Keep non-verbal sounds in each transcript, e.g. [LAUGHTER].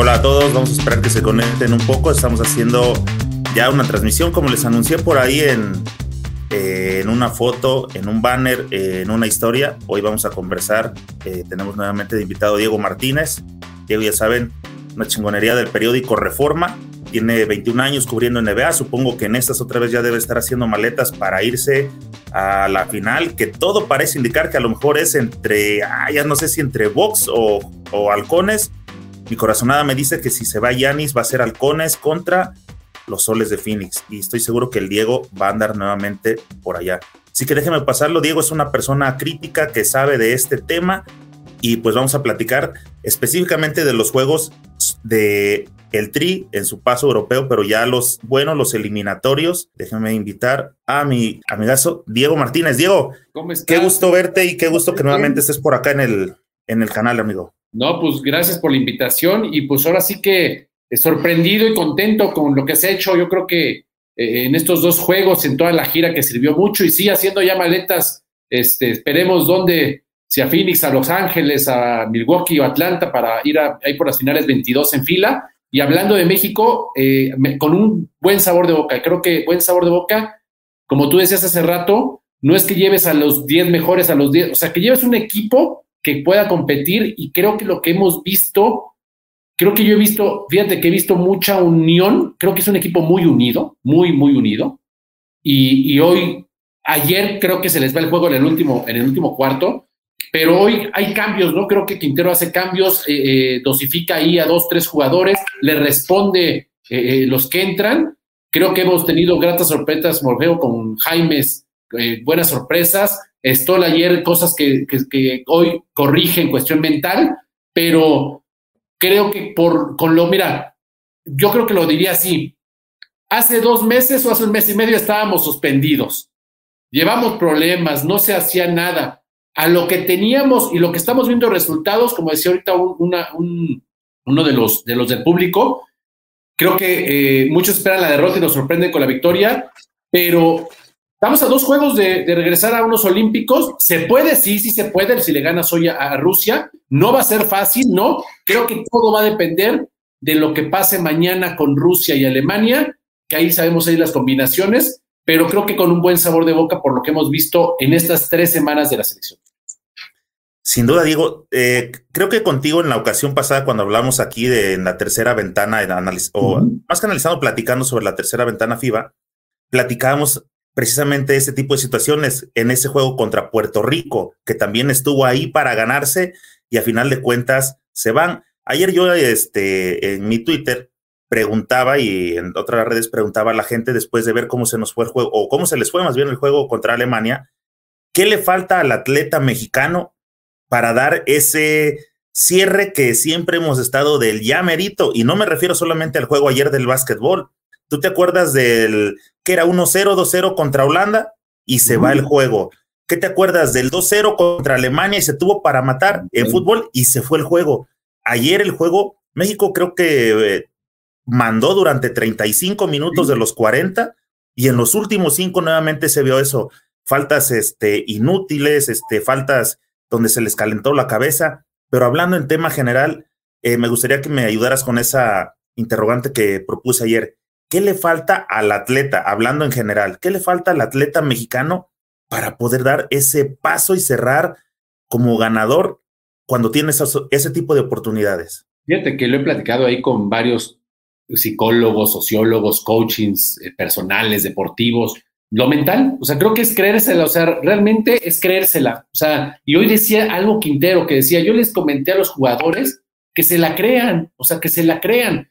Hola a todos, vamos a esperar que se conecten un poco. Estamos haciendo ya una transmisión, como les anuncié por ahí en, en una foto, en un banner, en una historia. Hoy vamos a conversar. Eh, tenemos nuevamente de invitado Diego Martínez. Diego, ya saben, una chingonería del periódico Reforma. Tiene 21 años cubriendo NBA. Supongo que en estas otra vez ya debe estar haciendo maletas para irse a la final, que todo parece indicar que a lo mejor es entre, ah, ya no sé si entre Vox o, o Halcones mi corazonada me dice que si se va Yanis va a ser Halcones contra los Soles de Phoenix y estoy seguro que el Diego va a andar nuevamente por allá. Así que déjeme pasarlo, Diego es una persona crítica que sabe de este tema y pues vamos a platicar específicamente de los juegos de el Tri en su paso europeo, pero ya los buenos, los eliminatorios. Déjeme invitar a mi amigazo Diego Martínez. Diego, ¿Cómo estás? qué gusto verte y qué gusto que nuevamente estés por acá en el, en el canal, amigo. No, pues gracias por la invitación y pues ahora sí que sorprendido y contento con lo que se ha hecho. Yo creo que eh, en estos dos juegos, en toda la gira que sirvió mucho y sí haciendo ya maletas, este, esperemos dónde, si a Phoenix, a Los Ángeles, a Milwaukee o Atlanta para ir a, ahí por las finales 22 en fila. Y hablando de México, eh, con un buen sabor de boca. Creo que buen sabor de boca, como tú decías hace rato, no es que lleves a los 10 mejores, a los 10, o sea, que lleves un equipo que pueda competir y creo que lo que hemos visto, creo que yo he visto, fíjate que he visto mucha unión, creo que es un equipo muy unido, muy, muy unido. Y, hoy, ayer creo que se les va el juego en el último, en el último cuarto, pero hoy hay cambios, ¿no? Creo que Quintero hace cambios, eh, eh, dosifica ahí a dos, tres jugadores, le responde eh, los que entran. Creo que hemos tenido gratas sorpresas, Morfeo, con Jaimes, buenas sorpresas. Stoll ayer, cosas que, hoy corrige en cuestión mental, pero creo que por con lo, mira, yo creo que lo diría así. Hace dos meses o hace un mes y medio estábamos suspendidos. Llevamos problemas, no se hacía nada. A lo que teníamos y lo que estamos viendo resultados, como decía ahorita una, uno de los, de los del público, creo que eh, muchos esperan la derrota y nos sorprenden con la victoria, pero Estamos a dos juegos de, regresar a unos olímpicos. ¿Se puede? Sí, sí se puede. Si le ganas hoy a, Rusia, no va a ser fácil, ¿no? Creo que todo va a depender de lo que pase mañana con Rusia y Alemania, que ahí sabemos ahí las combinaciones, pero creo que con un buen sabor de boca por lo que hemos visto en estas tres semanas de la selección. Sin duda, Diego, eh, creo que contigo en la ocasión pasada, cuando hablamos aquí de la tercera ventana, o más que analizando, platicando sobre la tercera ventana FIBA, platicábamos precisamente ese tipo de situaciones en ese juego contra Puerto Rico, que también estuvo ahí para ganarse y a final de cuentas se van. Ayer yo este, en mi Twitter preguntaba y en otras redes preguntaba a la gente después de ver cómo se nos fue el juego, o cómo se les fue más bien el juego contra Alemania, ¿qué le falta al atleta mexicano para dar ese cierre que siempre hemos estado del ya merito? Y no me refiero solamente al juego ayer del básquetbol, ¿Tú te acuerdas del que era 1-0, 2-0 contra Holanda y se va el juego? ¿Qué te acuerdas del 2-0 contra Alemania y se tuvo para matar en fútbol y se fue el juego? Ayer el juego, México creo que eh, mandó durante 35 minutos de los 40 y en los últimos cinco nuevamente se vio eso. Faltas este, inútiles, este, faltas donde se les calentó la cabeza. Pero hablando en tema general, eh, me gustaría que me ayudaras con esa interrogante que propuse ayer. ¿Qué le falta al atleta, hablando en general, qué le falta al atleta mexicano para poder dar ese paso y cerrar como ganador cuando tiene ese tipo de oportunidades? Fíjate que lo he platicado ahí con varios psicólogos, sociólogos, coachings eh, personales, deportivos. Lo mental, o sea, creo que es creérsela, o sea, realmente es creérsela. O sea, y hoy decía algo Quintero que decía, yo les comenté a los jugadores que se la crean, o sea, que se la crean.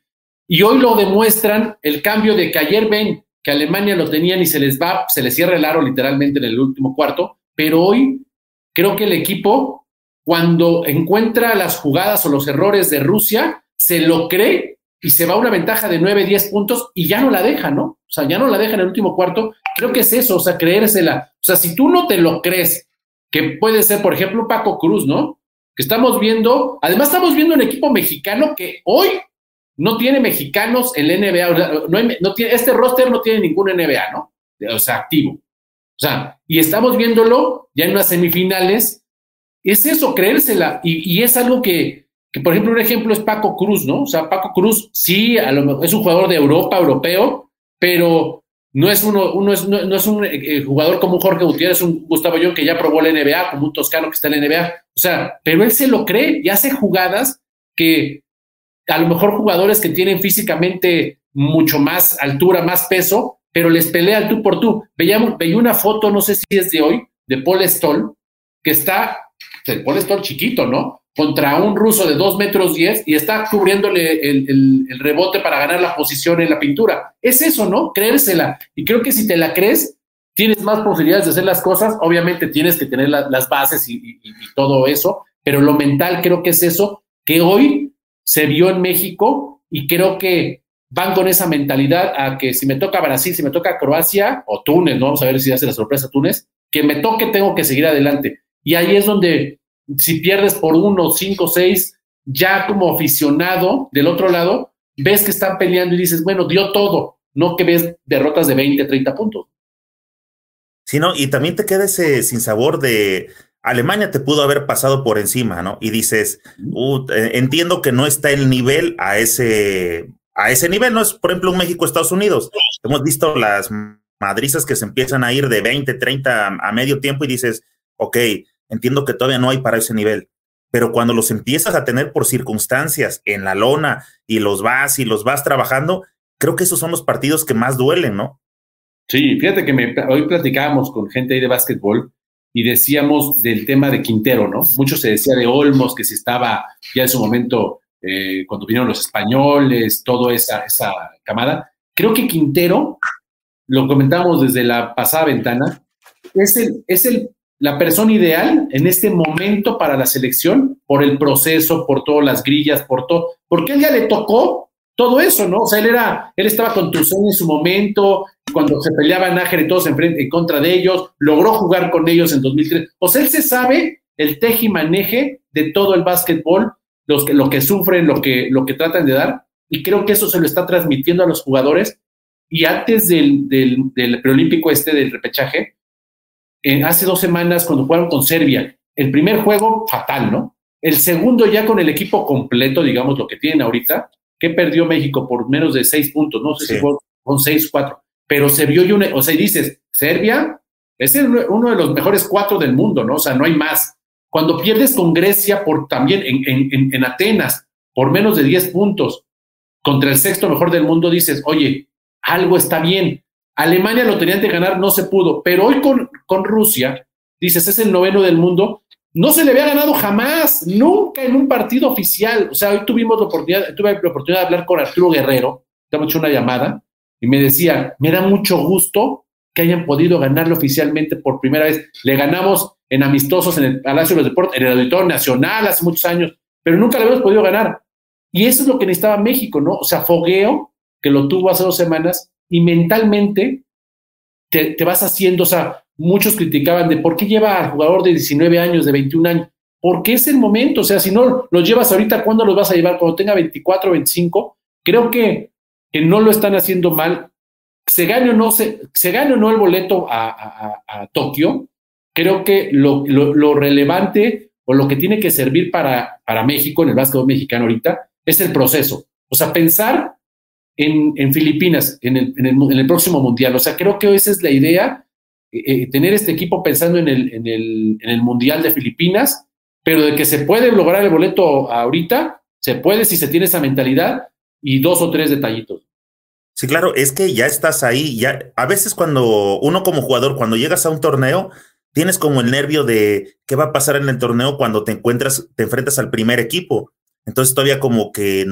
Y hoy lo demuestran el cambio de que ayer ven que Alemania lo tenían y se les va, se les cierra el aro literalmente en el último cuarto, pero hoy creo que el equipo, cuando encuentra las jugadas o los errores de Rusia, se lo cree y se va a una ventaja de 9, 10 puntos y ya no la deja, ¿no? O sea, ya no la deja en el último cuarto. Creo que es eso, o sea, creérsela. O sea, si tú no te lo crees, que puede ser, por ejemplo, Paco Cruz, ¿no? Que estamos viendo, además estamos viendo un equipo mexicano que hoy no tiene mexicanos en la NBA, no, tiene, este roster no tiene ningún NBA, ¿no? O sea, activo. O sea, y estamos viéndolo ya en las semifinales, es eso, creérsela, y, es algo que, que por ejemplo un ejemplo es Paco Cruz, ¿no? O sea, Paco Cruz sí, a lo mejor es un jugador de Europa, europeo, pero no es, uno, uno es, no, es un eh, jugador como un Jorge Gutiérrez, un Gustavo Young que ya probó la NBA, como un Toscano que está en la NBA. O sea, pero él se lo cree y hace jugadas que a lo mejor jugadores que tienen físicamente mucho más altura, más peso, pero les pelea tú por tú. Veíamos, veía una foto, no sé si es de hoy, de Paul Stoll, que está, el Paul Stoll chiquito, ¿no? Contra un ruso de 2 metros 10 y está cubriéndole el, rebote para ganar la posición en la pintura. Es eso, ¿no? Creérsela. Y creo que si te la crees, tienes más posibilidades de hacer las cosas. Obviamente tienes que tener las bases y todo eso, pero lo mental creo que es eso que hoy se vio en México y creo que van con esa mentalidad a que si me toca Brasil, si me toca Croacia o Túnez, ¿no? vamos a ver si hace la sorpresa Túnez, que me toque tengo que seguir adelante. Y ahí es donde si pierdes por uno, cinco, seis, ya como aficionado del otro lado, ves que están peleando y dices, bueno, dio todo, no que ves derrotas de 20, 30 puntos. Sí, no, y también te queda ese sin sabor de Alemania te pudo haber pasado por encima, ¿no? Y dices, uh, eh, entiendo que no está el nivel a ese, a ese nivel, no es, por ejemplo, un México-Estados Unidos. Hemos visto las madrizas que se empiezan a ir de 20, 30 a, medio tiempo y dices, ok, entiendo que todavía no hay para ese nivel. Pero cuando los empiezas a tener por circunstancias en la lona y los vas y los vas trabajando, creo que esos son los partidos que más duelen, ¿no? Sí, fíjate que me, hoy platicábamos con gente ahí de básquetbol y decíamos del tema de Quintero, ¿no? Mucho se decía de Olmos, que se estaba ya en su momento, eh, cuando vinieron los españoles, toda esa, esa camada. Creo que Quintero, lo comentamos desde la pasada ventana, es, el, es el, la persona ideal en este momento para la selección, por el proceso, por todas las grillas, por todo, porque él ya le tocó todo eso, ¿no? O sea, él era, él estaba con Tuzón en su momento, cuando se peleaba Nájera y todos en, frente, en contra de ellos, logró jugar con ellos en 2003. O sea, él se sabe el teje y maneje de todo el básquetbol, los que, lo que sufren, lo que, lo que tratan de dar, y creo que eso se lo está transmitiendo a los jugadores. Y antes del, del, preolímpico este del repechaje, eh, hace dos semanas cuando jugaron con Serbia, el primer juego fatal, ¿no? El segundo ya con el equipo completo, digamos lo que tienen ahorita, que perdió México por menos de seis puntos, no sé si fue con seis, cuatro pero se vio, y o sea, y dices, Serbia es uno de los mejores cuatro del mundo, ¿no? O sea, no hay más. Cuando pierdes con Grecia por también en, en, Atenas por menos de 10 puntos contra el sexto mejor del mundo, dices, oye, algo está bien. Alemania lo tenían de ganar, no se pudo, pero hoy con, con Rusia, dices, es el noveno del mundo, no se le había ganado jamás, nunca en un partido oficial. O sea, hoy tuvimos la oportunidad, tuve la oportunidad de hablar con Arturo Guerrero, hemos hecho una llamada, y me decía, me da mucho gusto que hayan podido ganarlo oficialmente por primera vez. Le ganamos en amistosos en el Palacio de los Deportes, en el Auditorio Nacional hace muchos años, pero nunca lo habíamos podido ganar. Y eso es lo que necesitaba México, ¿no? O sea, fogueo, que lo tuvo hace dos semanas, y mentalmente te, te vas haciendo, o sea, muchos criticaban de por qué lleva al jugador de 19 años, de 21 años, porque es el momento, o sea, si no los llevas ahorita, ¿cuándo los vas a llevar? Cuando tenga 24, 25, creo que que no lo están haciendo mal, se gane o no, se, se gane o no el boleto a, Tokio, creo que lo, relevante o lo que tiene que servir para, para México, en el básquetbol mexicano ahorita, es el proceso. O sea, pensar en, Filipinas, en el, en, el, próximo mundial. O sea, creo que esa es la idea, eh, eh, tener este equipo pensando en el, en, el, en el mundial de Filipinas, pero de que se puede lograr el boleto ahorita, se puede si se tiene esa mentalidad, y dos o tres detallitos. Sí, claro, es que ya estás ahí, ya a veces cuando uno como jugador, cuando llegas a un torneo, tienes como el nervio de qué va a pasar en el torneo cuando te encuentras, te enfrentas al primer equipo. Entonces todavía como que,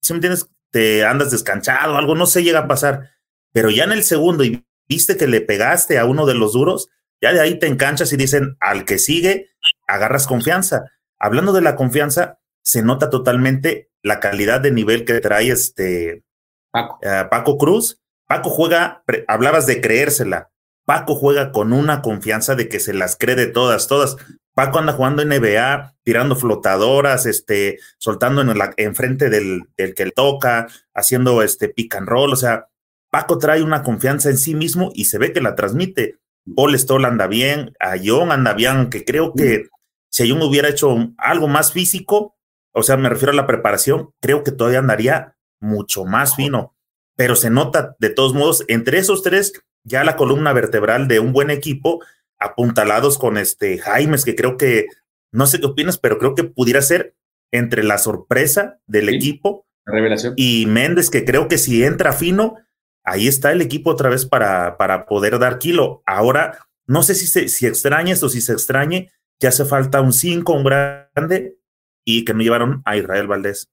si me entiendes, te andas descanchado, algo no se llega a pasar. Pero ya en el segundo y viste que le pegaste a uno de los duros, ya de ahí te enganchas y dicen, al que sigue, agarras confianza. Hablando de la confianza, se nota totalmente la calidad de nivel que trae este Paco, eh, Paco Cruz. Paco juega, hablabas de creérsela. Paco juega con una confianza de que se las cree de todas, todas. Paco anda jugando en NBA, tirando flotadoras, este, soltando en la, enfrente del, del que toca, haciendo este pick and roll. O sea, Paco trae una confianza en sí mismo y se ve que la transmite. Paul Stoll anda bien, Ayón anda bien, que creo que si Ayón hubiera hecho algo más físico, o sea, me refiero a la preparación, creo que todavía andaría mucho más fino, pero se nota de todos modos, entre esos tres, ya la columna vertebral de un buen equipo, apuntalados con este Jaimes, que creo que, no sé qué opinas, pero creo que pudiera ser entre la sorpresa del equipo revelación. y Méndez, que creo que si entra fino, ahí está el equipo otra vez para, para poder dar kilo. Ahora, no sé si, se, si extrañes o si se extrañe, que hace falta un 5, un grande, y que no llevaron a Israel Valdés.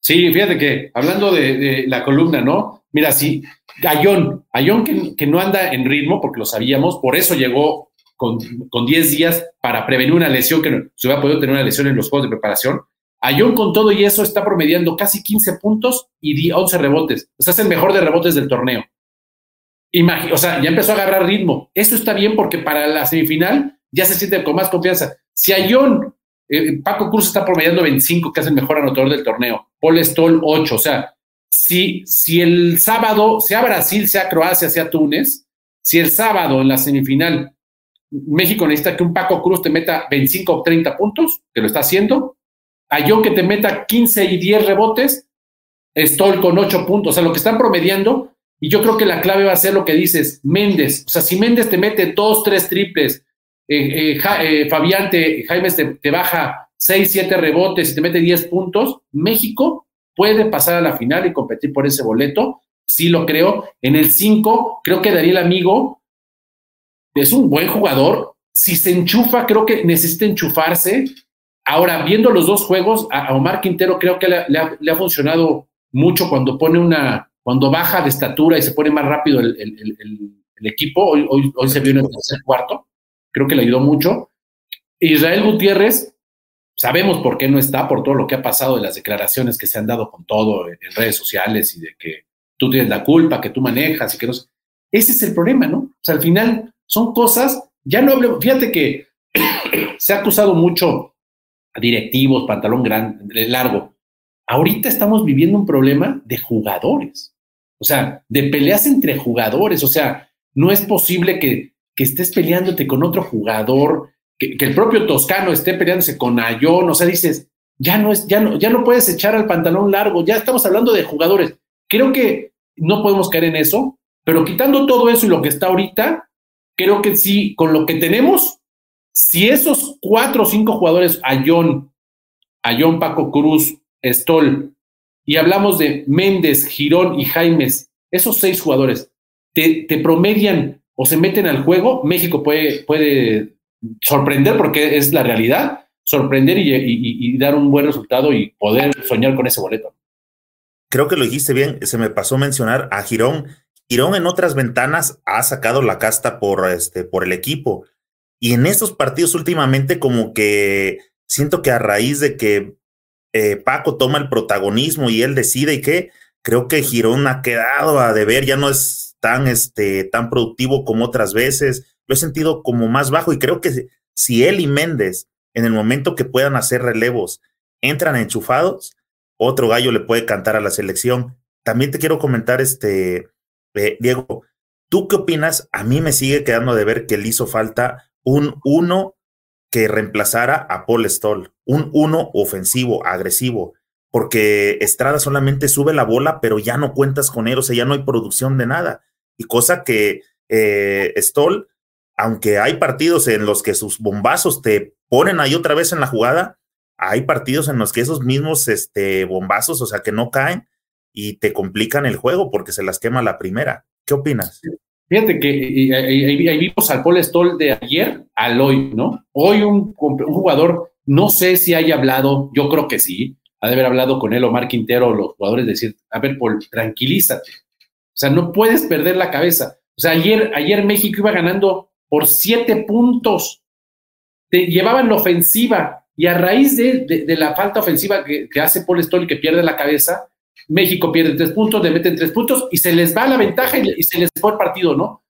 Sí, fíjate que hablando de, la columna, ¿no? Mira, sí, Ayón, Ayón que, que, no anda en ritmo, porque lo sabíamos, por eso llegó con, con 10 días para prevenir una lesión, que no, se hubiera podido tener una lesión en los juegos de preparación. Ayón con todo y eso está promediando casi 15 puntos y 11 rebotes. O sea, es el mejor de rebotes del torneo. o sea, ya empezó a agarrar ritmo. Esto está bien porque para la semifinal ya se siente con más confianza. Si Ayón, eh, Paco Cruz está promediando 25, que es el mejor anotador del torneo. Paul Stoll 8. O sea, si, si el sábado, sea Brasil, sea Croacia, sea Túnez, si el sábado en la semifinal México necesita que un Paco Cruz te meta 25 o 30 puntos, que lo está haciendo, a John que te meta 15 y 10 rebotes, Stoll con 8 puntos, o sea, lo que están promediando, y yo creo que la clave va a ser lo que dices, Méndez, o sea, si Méndez te mete 2, 3 triples, eh, eh, eh, Fabián te, Jaime te, baja 6, 7 rebotes y te mete 10 puntos, México puede pasar a la final y competir por ese boleto, sí lo creo. En el 5, creo que Daniel Amigo es un buen jugador. Si se enchufa, creo que necesita enchufarse. Ahora, viendo los dos juegos, a, Omar Quintero creo que le, ha, funcionado mucho cuando pone una, cuando baja de estatura y se pone más rápido el, equipo. Hoy, se vio en el tercer cuarto. Creo que le ayudó mucho. Israel Gutiérrez, sabemos por qué no está, por todo lo que ha pasado de las declaraciones que se han dado con todo en, redes sociales y de que tú tienes la culpa, que tú manejas y que no sé. Ese es el problema, ¿no? O sea, al final son cosas, ya no hablemos, fíjate que [COUGHS] se ha acusado mucho directivos, pantalón grande, largo. Ahorita estamos viviendo un problema de jugadores, o sea, de peleas entre jugadores, o sea, no es posible que, que estés peleándote con otro jugador, que, el propio Toscano esté peleándose con Ayón, o sea, dices, ya no es, ya no, ya no puedes echar al pantalón largo, ya estamos hablando de jugadores. Creo que no podemos caer en eso, pero quitando todo eso y lo que está ahorita, creo que sí, con lo que tenemos, si esos cuatro o cinco jugadores, Ayón, Ayón, Paco Cruz, Stoll, y hablamos de Méndez, Girón y Jaimes, esos seis jugadores, te, promedian o se meten al juego, México puede, puede sorprender porque es la realidad, sorprender y, dar un buen resultado y poder soñar con ese boleto. Creo que lo dijiste bien, se me pasó mencionar a Girón Girón en otras ventanas ha sacado la casta por, este, por el equipo. Y en estos partidos últimamente como que siento que a raíz de que eh, Paco toma el protagonismo y él decide y que creo que Girón ha quedado a deber, ya no es tan, este, tan productivo como otras veces. Lo he sentido como más bajo y creo que si él y Méndez en el momento que puedan hacer relevos entran enchufados, otro gallo le puede cantar a la selección. También te quiero comentar este Diego, ¿tú qué opinas? A mí me sigue quedando de ver que le hizo falta un uno que reemplazara a Paul Stoll, un uno ofensivo, agresivo, porque Estrada solamente sube la bola, pero ya no cuentas con él, o sea, ya no hay producción de nada. Y cosa que eh, Stoll, aunque hay partidos en los que sus bombazos te ponen ahí otra vez en la jugada, hay partidos en los que esos mismos este, bombazos, o sea, que no caen, y te complican el juego porque se las quema la primera. ¿Qué opinas? Fíjate que ahí vimos al Paul Stoll de ayer al hoy, ¿no? Hoy un, jugador, no sé si haya hablado, yo creo que sí, ha de haber hablado con él Omar Quintero, los jugadores, decir, a ver, Paul, tranquilízate. O sea, no puedes perder la cabeza. O sea, ayer, ayer México iba ganando por siete puntos. Te llevaban la ofensiva y a raíz de, la falta ofensiva que, que hace Paul Stoll que pierde la cabeza, México pierde tres puntos, le meten tres puntos y se les va la ventaja y, se les fue el partido, ¿no?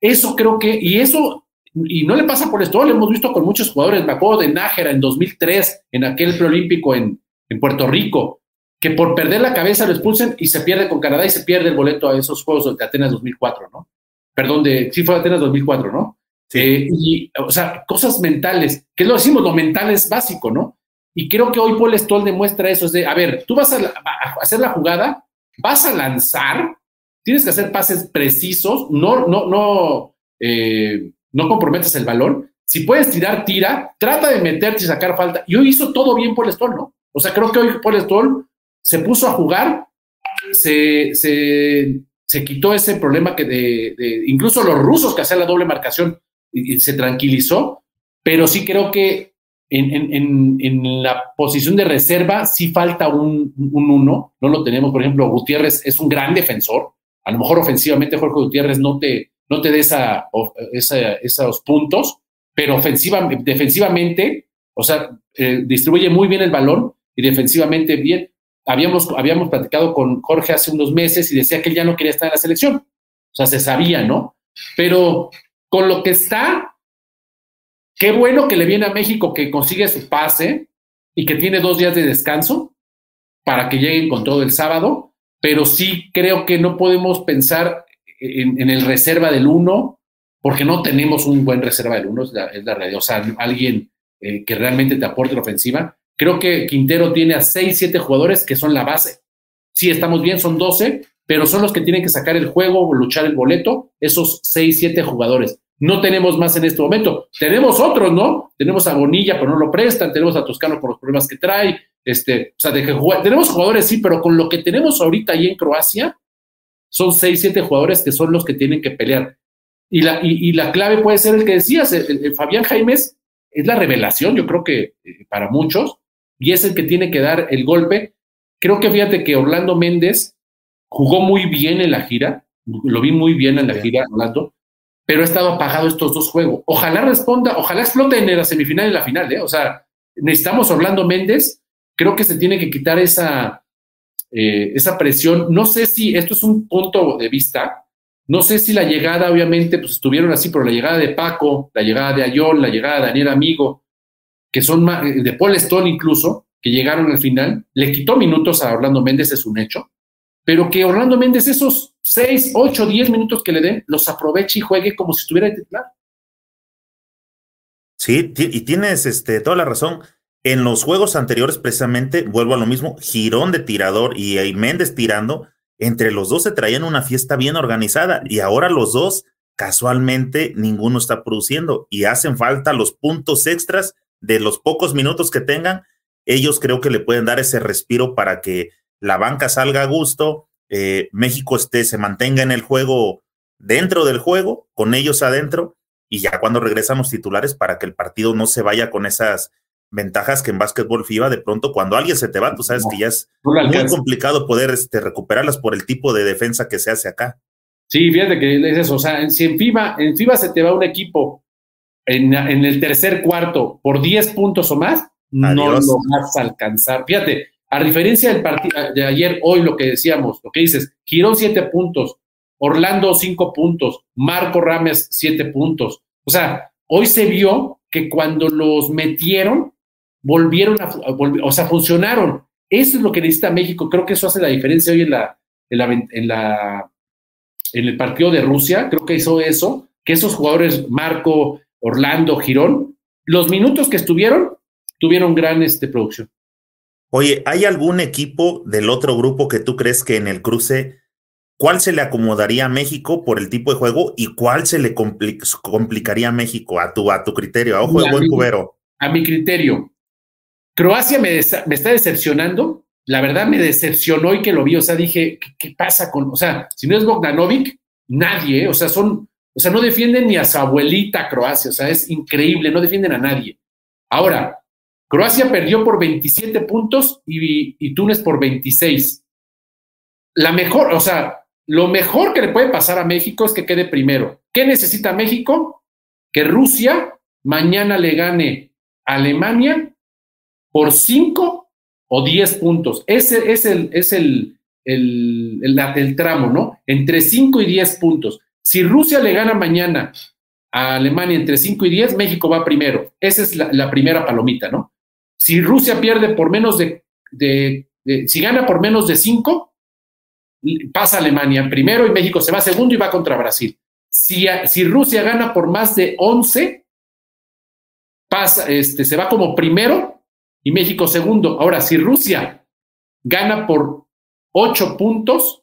Eso creo que, y eso, y no le pasa por esto, lo hemos visto con muchos jugadores, me acuerdo de Nájera en 2003, en aquel preolímpico en, en Puerto Rico, que por perder la cabeza lo expulsen y se pierde con Canadá y se pierde el boleto a esos Juegos de Atenas 2004, ¿no? Perdón, de, sí fue Atenas 2004, ¿no? Sí. Eh, y, o sea, cosas mentales, que lo decimos, lo mental es básico, ¿no? Y creo que hoy Paul Stoll demuestra eso. Es de, a ver, tú vas a, hacer la jugada, vas a lanzar, tienes que hacer pases precisos, no, no, no, eh, no comprometes el balón. Si puedes tirar, tira, trata de meterte y sacar falta. Y hoy hizo todo bien Paul Stoll, ¿no? O sea, creo que hoy Paul Stoll se puso a jugar, se, se, se quitó ese problema que de, incluso los rusos que hacían la doble marcación y se tranquilizó, pero sí creo que en, la posición de reserva sí falta un, uno, no lo tenemos. Por ejemplo, Gutiérrez es un gran defensor. A lo mejor ofensivamente Jorge Gutiérrez no te, no te dé esos puntos, pero ofensiva, defensivamente, o sea, eh, distribuye muy bien el balón y defensivamente bien. Habíamos, habíamos platicado con Jorge hace unos meses y decía que él ya no quería estar en la selección. O sea, se sabía, ¿no? Pero con lo que está, Qué bueno que le viene a México que consigue su pase y que tiene dos días de descanso para que lleguen con todo el sábado, pero sí creo que no podemos pensar en, el reserva del uno, porque no tenemos un buen reserva del uno, es la, realidad. O sea, alguien eh, que realmente te aporte la ofensiva. Creo que Quintero tiene a seis, siete jugadores que son la base. Sí, estamos bien, son 12, pero son los que tienen que sacar el juego, luchar el boleto, esos seis, siete jugadores. No tenemos más en este momento. Tenemos otros, ¿no? Tenemos a Bonilla, pero no lo prestan. Tenemos a Toscano por los problemas que trae. Este, o sea, de que tenemos jugadores, sí, pero con lo que tenemos ahorita ahí en Croacia, son seis, siete jugadores que son los que tienen que pelear. Y la, y, la clave puede ser el que decías, el, Fabián Jaimes es la revelación, yo creo que eh, para muchos, y es el que tiene que dar el golpe. Creo que fíjate que Orlando Méndez jugó muy bien en la gira, lo vi muy bien en la gira, Orlando, pero ha estado apagado estos dos juegos. Ojalá responda, ojalá explote en la semifinal y la final, ¿eh? O sea, necesitamos Orlando Méndez, creo que se tiene que quitar esa, eh, esa presión. No sé si esto es un punto de vista, no sé si la llegada, obviamente, pues estuvieron así, pero la llegada de Paco, la llegada de Ayol, la llegada de Daniel Amigo, que son de Paul Stone incluso, que llegaron al final, le quitó minutos a Orlando Méndez, es un hecho pero que Orlando Méndez esos 6, 8, 10 minutos que le den, los aproveche y juegue como si estuviera titular. Sí, y tienes este, toda la razón. En los juegos anteriores, precisamente, vuelvo a lo mismo, Girón de tirador y Méndez tirando, entre los dos se traían una fiesta bien organizada y ahora los dos, casualmente, ninguno está produciendo y hacen falta los puntos extras de los pocos minutos que tengan. Ellos creo que le pueden dar ese respiro para que la banca salga a gusto, eh, México esté, se mantenga en el juego, dentro del juego, con ellos adentro, y ya cuando regresamos titulares para que el partido no se vaya con esas ventajas que en básquetbol FIBA de pronto cuando alguien se te va, tú sabes que ya es muy complicado poder este, recuperarlas por el tipo de defensa que se hace acá. Sí, fíjate que es eso, o sea, si en FIBA, en FIBA se te va un equipo en, el tercer cuarto por 10 puntos o más, no lo vas a alcanzar. Fíjate, a diferencia del partido de ayer, hoy lo que decíamos, lo que dices, Girón siete puntos, Orlando cinco puntos, Marco Rames siete puntos. O sea, hoy se vio que cuando los metieron, volvieron a, o sea, funcionaron. Eso es lo que necesita México. Creo que eso hace la diferencia hoy en la, en la, en la, en el partido de Rusia. Creo que hizo eso, que esos jugadores, Marco, Orlando, Girón, los minutos que estuvieron, tuvieron gran este, producción. Oye, ¿hay algún equipo del otro grupo que tú crees que en el cruce, cuál se le acomodaría a México por el tipo de juego y cuál se le complicaría a México a tu, a tu criterio? A ojo de buen cubero. A mi criterio. Croacia me, me, está decepcionando. La verdad me decepcionó y que lo vi. O sea, dije, ¿qué, pasa con.? O sea, si no es Bogdanovic, nadie. O sea, son. O sea, no defienden ni a su abuelita Croacia. O sea, es increíble. No defienden a nadie. Ahora, Croacia perdió por 27 puntos y, Túnez por 26. La mejor, o sea, lo mejor que le puede pasar a México es que quede primero. ¿Qué necesita México? Que Rusia mañana le gane a Alemania por 5 o 10 puntos. Ese es el, es el, el, tramo, ¿no? Entre 5 y 10 puntos. Si Rusia le gana mañana a Alemania entre 5 y 10, México va primero. Esa es la primera palomita, ¿no? Si Rusia pierde por menos de, si gana por menos de 5, pasa Alemania primero y México se va segundo y va contra Brasil. Si, si Rusia gana por más de 11, pasa, este, se va como primero y México segundo. Ahora, si Rusia gana por ocho puntos,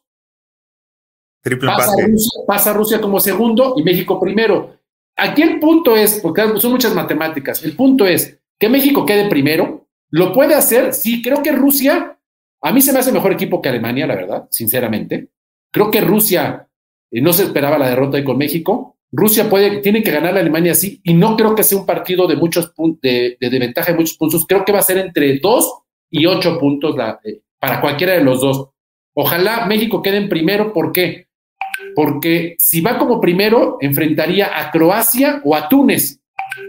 Triple pasa, Rusia, pasa Rusia como segundo y México primero. Aquí el punto es, porque son muchas matemáticas, el punto es que México quede primero, lo puede hacer, sí, creo que Rusia, a mí se me hace mejor equipo que Alemania, la verdad, sinceramente. Creo que Rusia eh, no se esperaba la derrota ahí con México. Rusia puede, tiene que ganar a Alemania sí, y no creo que sea un partido de muchos de, de, ventaja de muchos puntos. Creo que va a ser entre dos y ocho puntos eh, para cualquiera de los dos. Ojalá México quede en primero, ¿por qué? Porque si va como primero, enfrentaría a Croacia o a Túnez.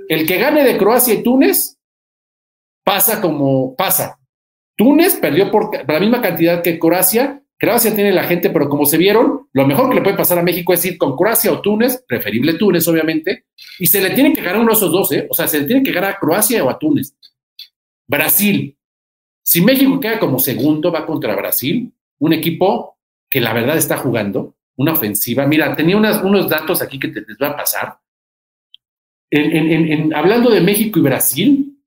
El que gane de Croacia y Túnez pasa como pasa. Túnez perdió por la misma cantidad que Croacia Croacia tiene la gente, pero como se vieron, lo mejor que le puede pasar a México es ir con Croacia o Túnez, preferible Túnez, obviamente, y se le tiene que ganar uno de esos dos, ¿eh? O sea, se le tiene que ganar a Croacia o a Túnez. Brasil. Si México queda como segundo, va contra Brasil, un equipo que la verdad está jugando, una ofensiva. Mira, tenía unos datos aquí que te, les va a pasar. En, hablando de México y Brasil,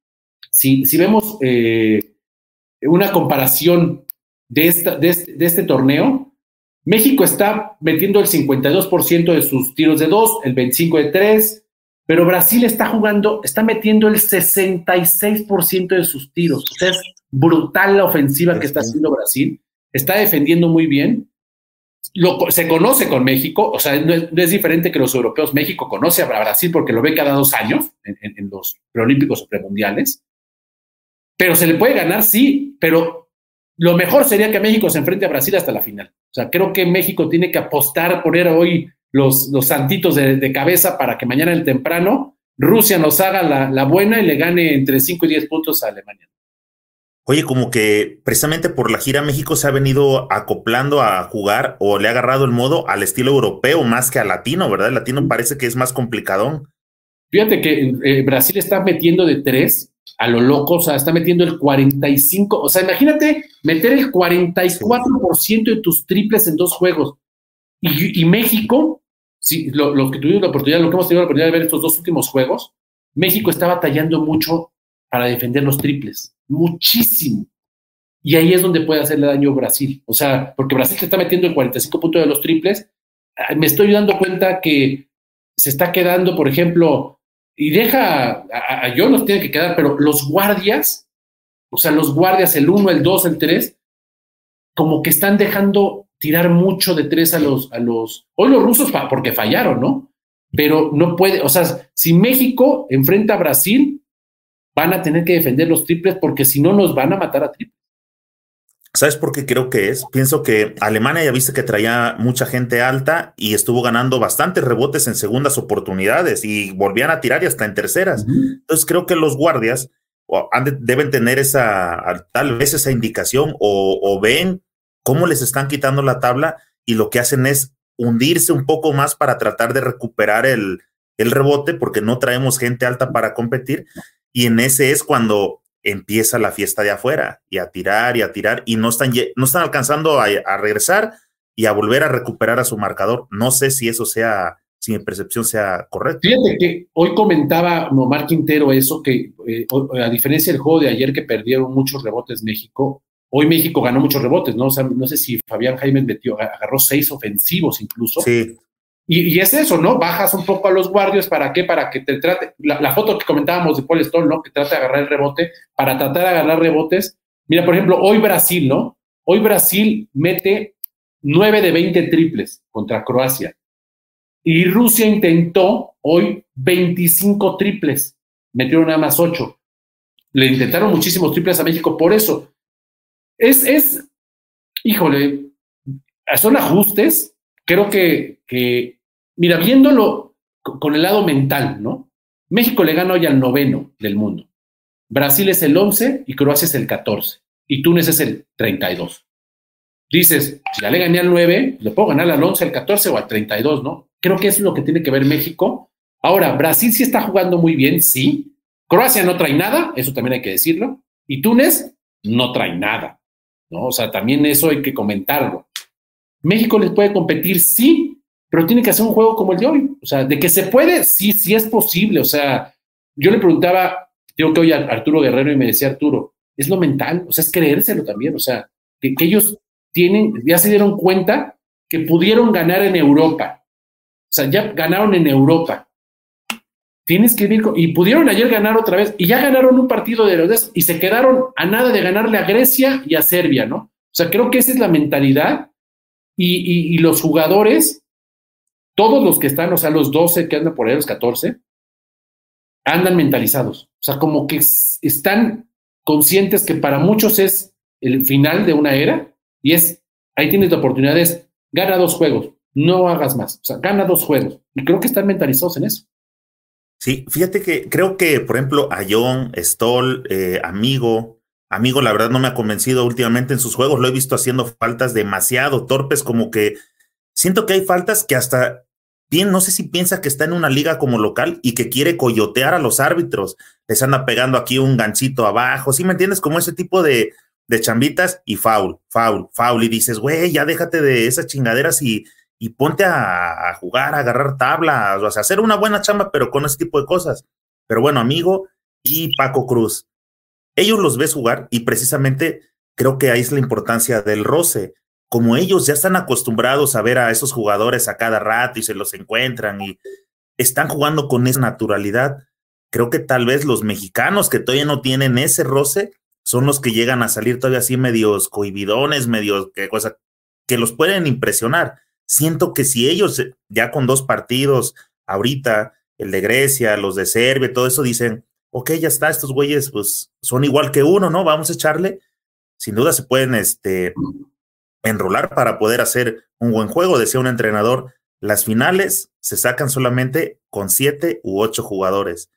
si, si vemos eh, una comparación de, esta, de, este, torneo, México está metiendo el 52% de sus tiros de dos, el 25% de tres, pero Brasil está jugando, está metiendo el 66% de sus tiros. O sea, es brutal la ofensiva que está haciendo Brasil. Está defendiendo muy bien. Lo, se conoce con México, o sea, no es, diferente que los europeos. México conoce a Brasil porque lo ve cada dos años en, en los preolímpicos o premundiales. Pero se le puede ganar, sí, pero lo mejor sería que México se enfrente a Brasil hasta la final. O sea, creo que México tiene que apostar, poner hoy los, los santitos de, cabeza para que mañana el temprano Rusia nos haga la, buena y le gane entre 5 y 10 puntos a Alemania. Oye, como que precisamente por la gira México se ha venido acoplando a jugar o le ha agarrado el modo al estilo europeo más que al latino, ¿verdad? El latino parece que es más complicadón. Fíjate que eh, Brasil está metiendo de tres a lo loco, o sea, está metiendo el 45, o sea, imagínate meter el 44% de tus triples en dos juegos. Y, México, sí, lo, que tuvimos la oportunidad, lo que hemos tenido la oportunidad de ver estos dos últimos juegos, México está batallando mucho para defender los triples, muchísimo. Y ahí es donde puede hacerle daño Brasil. O sea, porque Brasil se está metiendo el 45 puntos de los triples. Me estoy dando cuenta que se está quedando, por ejemplo, y deja, a, yo nos tiene que quedar, pero los guardias, o sea, los guardias, el 1, el 2, el 3, como que están dejando tirar mucho de tres a los, a los, hoy los rusos porque fallaron, ¿no? Pero no puede, o sea, si México enfrenta a Brasil, van a tener que defender los triples porque si no nos van a matar a triples. ¿Sabes por qué creo que es? Pienso que Alemania ya viste que traía mucha gente alta y estuvo ganando bastantes rebotes en segundas oportunidades y volvían a tirar y hasta en terceras. Entonces creo que los guardias deben tener esa, tal vez esa indicación o, ven cómo les están quitando la tabla y lo que hacen es hundirse un poco más para tratar de recuperar el, el rebote porque no traemos gente alta para competir. Y en ese es cuando empieza la fiesta de afuera y a tirar y a tirar y no están, no están alcanzando a, regresar y a volver a recuperar a su marcador. No sé si eso sea, si mi percepción sea correcta. Fíjate que hoy comentaba Omar Quintero eso, que eh, a diferencia del juego de ayer que perdieron muchos rebotes México, hoy México ganó muchos rebotes, ¿no? O sea, no sé si Fabián Jaime metió, agarró seis ofensivos incluso. Sí. Y, es eso, ¿no? Bajas un poco a los guardias, ¿para qué? Para que te trate, la, foto que comentábamos de Paul Stone, ¿no? Que trata de agarrar el rebote, para tratar de agarrar rebotes. Mira, por ejemplo, hoy Brasil, ¿no? Hoy Brasil mete 9 de 20 triples contra Croacia. Y Rusia intentó hoy 25 triples, metieron nada más 8. Le intentaron muchísimos triples a México por eso. Es, es, híjole, son ajustes, creo que, que, mira, viéndolo con el lado mental, ¿no? México le gana hoy al noveno del mundo. Brasil es el 11 y Croacia es el 14. Y Túnez es el 32. Dices, si ya le gané al 9, le puedo ganar al 11, al 14 o al 32, ¿no? Creo que eso es lo que tiene que ver México. Ahora, Brasil sí está jugando muy bien, sí. Croacia no trae nada, eso también hay que decirlo. Y Túnez no trae nada, ¿no? O sea, también eso hay que comentarlo. México les puede competir, sí, pero tiene que hacer un juego como el de hoy. O sea, de que se puede, sí, sí es posible. O sea, yo le preguntaba, Digo que hoy Arturo Guerrero y me decía Arturo, es lo mental, o sea, es creérselo también, o sea, que, ellos tienen, ya se dieron cuenta que pudieron ganar en Europa. O sea, ya ganaron en Europa. Tienes que ir, y pudieron ayer ganar otra vez, y ya ganaron un partido de los y se quedaron a nada de ganarle a Grecia y a Serbia, ¿no? O sea, creo que esa es la mentalidad, y, y los jugadores, todos los que están, o sea, los 12 que andan por ahí, los 14, andan mentalizados. O sea, como que están conscientes que para muchos es el final de una era y es, ahí tienes la oportunidad, es, gana dos juegos, no hagas más, o sea, gana dos juegos. Y creo que están mentalizados en eso. Sí, fíjate que creo que, por ejemplo, Ayón, Stoll, eh, Amigo, Amigo, la verdad no me ha convencido últimamente en sus juegos, lo he visto haciendo faltas demasiado torpes, como que siento que hay faltas que hasta bien, no sé si piensa que está en una liga como local y que quiere coyotear a los árbitros, les anda pegando aquí un ganchito abajo, ¿sí me entiendes? Como ese tipo de, de chambitas y foul, foul, foul, y dices, güey, ya déjate de esas chingaderas y, y ponte a, jugar, a agarrar tablas, o sea, hacer una buena chamba, pero con ese tipo de cosas. Pero bueno, amigo y Paco Cruz, ellos los ves jugar y precisamente creo que ahí es la importancia del roce como ellos ya están acostumbrados a ver a esos jugadores a cada rato y se los encuentran y están jugando con esa naturalidad, creo que tal vez los mexicanos que todavía no tienen ese roce son los que llegan a salir todavía así medios cohibidones, medios que cosa que los pueden impresionar. Siento que si ellos ya con dos partidos ahorita, el de Grecia, los de Serbia, todo eso dicen, ok, ya está, estos güeyes pues son igual que uno, ¿no? Vamos a echarle. Sin duda se pueden este, enrolar para poder hacer un buen juego, decía un entrenador. Las finales se sacan solamente con siete u ocho jugadores.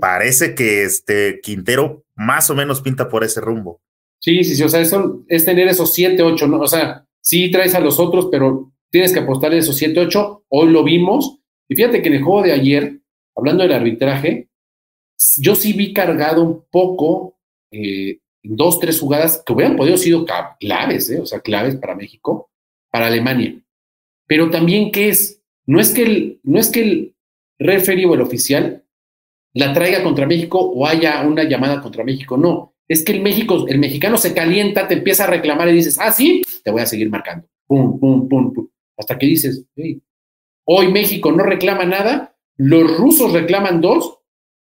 Parece que este Quintero más o menos pinta por ese rumbo. Sí, sí, sí, o sea, es tener esos siete, ocho, ¿no? O sea, sí traes a los otros, pero tienes que apostar esos siete, ocho. Hoy lo vimos. Y fíjate que en el juego de ayer, hablando del arbitraje, yo sí vi cargado un poco eh, dos, tres jugadas que hubieran podido sido claves, ¿eh? o sea, claves para México, para Alemania. Pero también, ¿qué es? No es que el, no es que el referee o el oficial la traiga contra México o haya una llamada contra México, no. Es que el, México, el mexicano se calienta, te empieza a reclamar y dices, ah, sí, te voy a seguir marcando. Pum, pum, pum, pum. Hasta que dices, hoy México no reclama nada, los rusos reclaman dos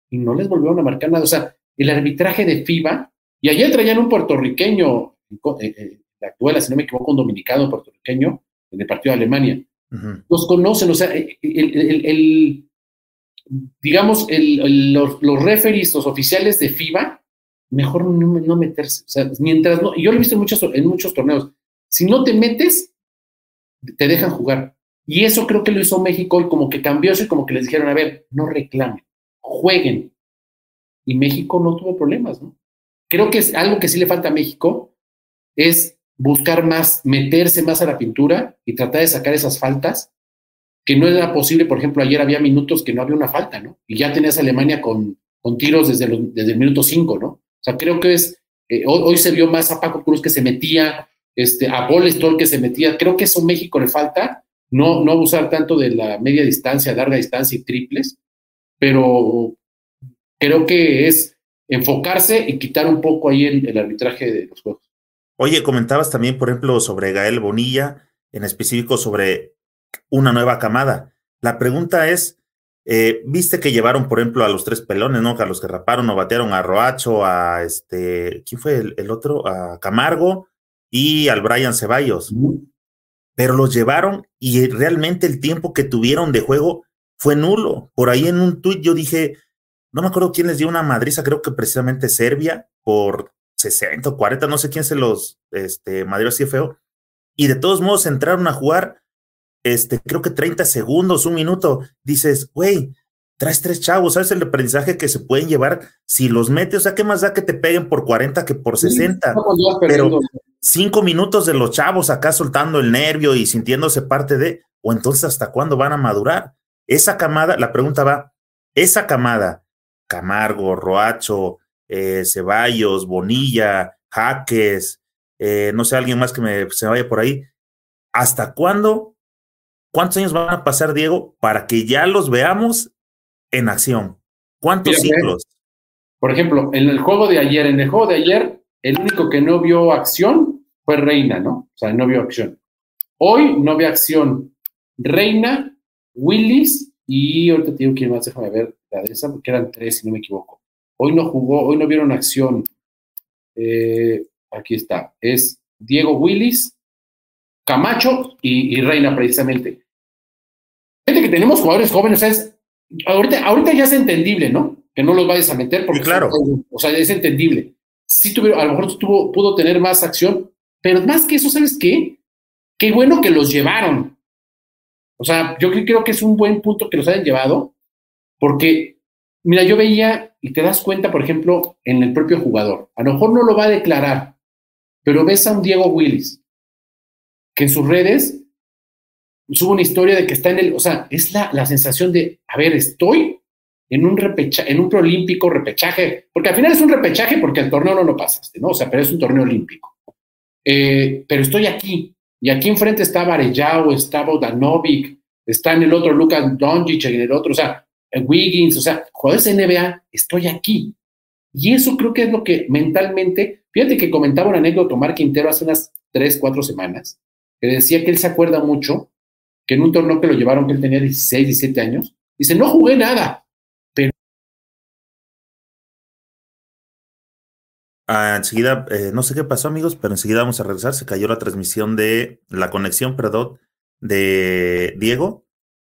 y no les volvieron a marcar nada. O sea, el arbitraje de FIBA y ayer traían un puertorriqueño, eh, eh, la actual, si no me equivoco, un dominicano puertorriqueño en el partido de Alemania. Los conocen, o sea, eh, el, digamos, los, los referees, los oficiales de FIBA, mejor no, meterse. O sea, mientras no, y yo lo he visto en muchos, en muchos torneos, si no te metes, te dejan jugar. Y eso creo que lo hizo México y como que cambió eso y como que les dijeron, a ver, no reclamen, jueguen. Y México no tuvo problemas, ¿no? creo que es algo que sí le falta a México, es buscar más, meterse más a la pintura y tratar de sacar esas faltas, que no era posible, por ejemplo, ayer había minutos que no había una falta, ¿no? Y ya tenías Alemania con, con tiros desde, desde el minuto 5, ¿no? O sea, creo que es, eh, hoy, se vio más a Paco Cruz que se metía, este, a Stoll que se metía, creo que eso a México le falta, no, no abusar tanto de la media distancia, larga distancia y triples, pero creo que es enfocarse y quitar un poco ahí el, arbitraje de los juegos. Oye, comentabas también, por ejemplo, sobre Gael Bonilla, en específico sobre una nueva camada. La pregunta es, eh, viste que llevaron, por ejemplo, a los tres pelones, ¿no? A los que raparon o batearon a Roacho, a este, ¿quién fue el, otro? A Camargo y al Brian Ceballos. Pero los llevaron y realmente el tiempo que tuvieron de juego fue nulo. Por ahí en un tuit yo dije, no me acuerdo quién les dio una madriza, creo que precisamente Serbia, por 60 o 40, no sé quién se los este, madrió así feo. Y de todos modos entraron a jugar, este, creo que 30 segundos, un minuto. Dices, güey, traes tres chavos, ¿sabes el aprendizaje que se pueden llevar si los metes? O sea, ¿qué más da que te peguen por 40 que por 60? Pero cinco minutos de los chavos acá soltando el nervio y sintiéndose parte de, o entonces hasta cuándo van a madurar. Esa camada, la pregunta va, esa camada Camargo, Roacho, eh, Ceballos, Bonilla, Jaques, eh, no sé, alguien más que me, se vaya por ahí. ¿Hasta cuándo? ¿Cuántos años van a pasar, Diego, para que ya los veamos en acción? ¿Cuántos ciclos? Por ejemplo, en el juego de ayer, en el juego de ayer, el único que no vio acción fue Reina, ¿no? O sea, no vio acción. Hoy no vio acción Reina, Willis y ahorita te digo quién más, déjame ver la de esa, porque eran tres, si no me equivoco. Hoy no jugó, hoy no vieron acción. Eh, aquí está, es Diego Willis, Camacho y, Reina, precisamente. Fíjate que tenemos jugadores jóvenes, es, ahorita, ahorita ya es entendible, ¿no? Que no los vayas a meter porque, claro. o sea, es entendible. Sí tuvieron, a lo mejor tuvo, pudo tener más acción, pero más que eso, ¿sabes qué? Qué bueno que los llevaron. O sea, yo creo que es un buen punto que los hayan llevado, porque, mira, yo veía y te das cuenta, por ejemplo, en el propio jugador. A lo mejor no lo va a declarar, pero ves a un Diego Willis, que en sus redes sube una historia de que está en el, o sea, es la, la sensación de, a ver, estoy en un repechaje, en un preolímpico repechaje, porque al final es un repechaje porque el torneo no lo pasaste, ¿no? O sea, pero es un torneo olímpico. Eh, pero estoy aquí, y aquí enfrente está Varellao, está Bodanovic, está en el otro Lucas Doncic, en el otro, o sea, Wiggins, o sea, jugadores de NBA, estoy aquí. Y eso creo que es lo que mentalmente, fíjate que comentaba una anécdota Omar Quintero hace unas tres, cuatro semanas, que decía que él se acuerda mucho que en un torneo que lo llevaron, que él tenía 16, 17 años, dice, no jugué nada, Ah, enseguida, eh, no sé qué pasó amigos, pero enseguida vamos a regresar, se cayó la transmisión de la conexión, perdón, de Diego.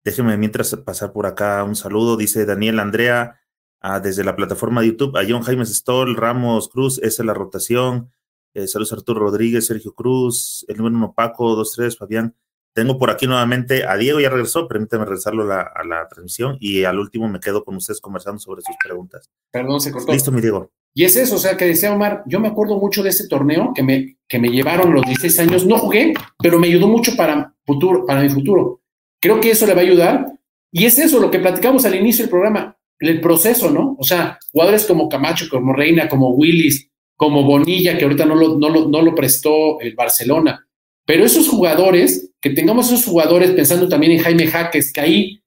Déjenme mientras pasar por acá un saludo, dice Daniel Andrea, ah, desde la plataforma de YouTube, a John Jaime Stoll, Ramos Cruz, esa es la rotación. Eh, saludos Arturo Rodríguez, Sergio Cruz, el número uno Paco, dos, tres, Fabián. Tengo por aquí nuevamente a Diego, ya regresó, permítame regresarlo a la, transmisión y al último me quedo con ustedes conversando sobre sus preguntas. Perdón, se cortó. Listo, mi Diego. Y es eso, o sea, que decía Omar, yo me acuerdo mucho de ese torneo que me, que me llevaron los 16 años, no jugué, pero me ayudó mucho para, futuro, para mi futuro. Creo que eso le va a ayudar. Y es eso lo que platicamos al inicio del programa, el proceso, ¿no? O sea, jugadores como Camacho, como Reina, como Willis, como Bonilla, que ahorita no lo, no lo, no lo prestó el Barcelona. Pero esos jugadores, que tengamos esos jugadores pensando también en Jaime Jaques, que ahí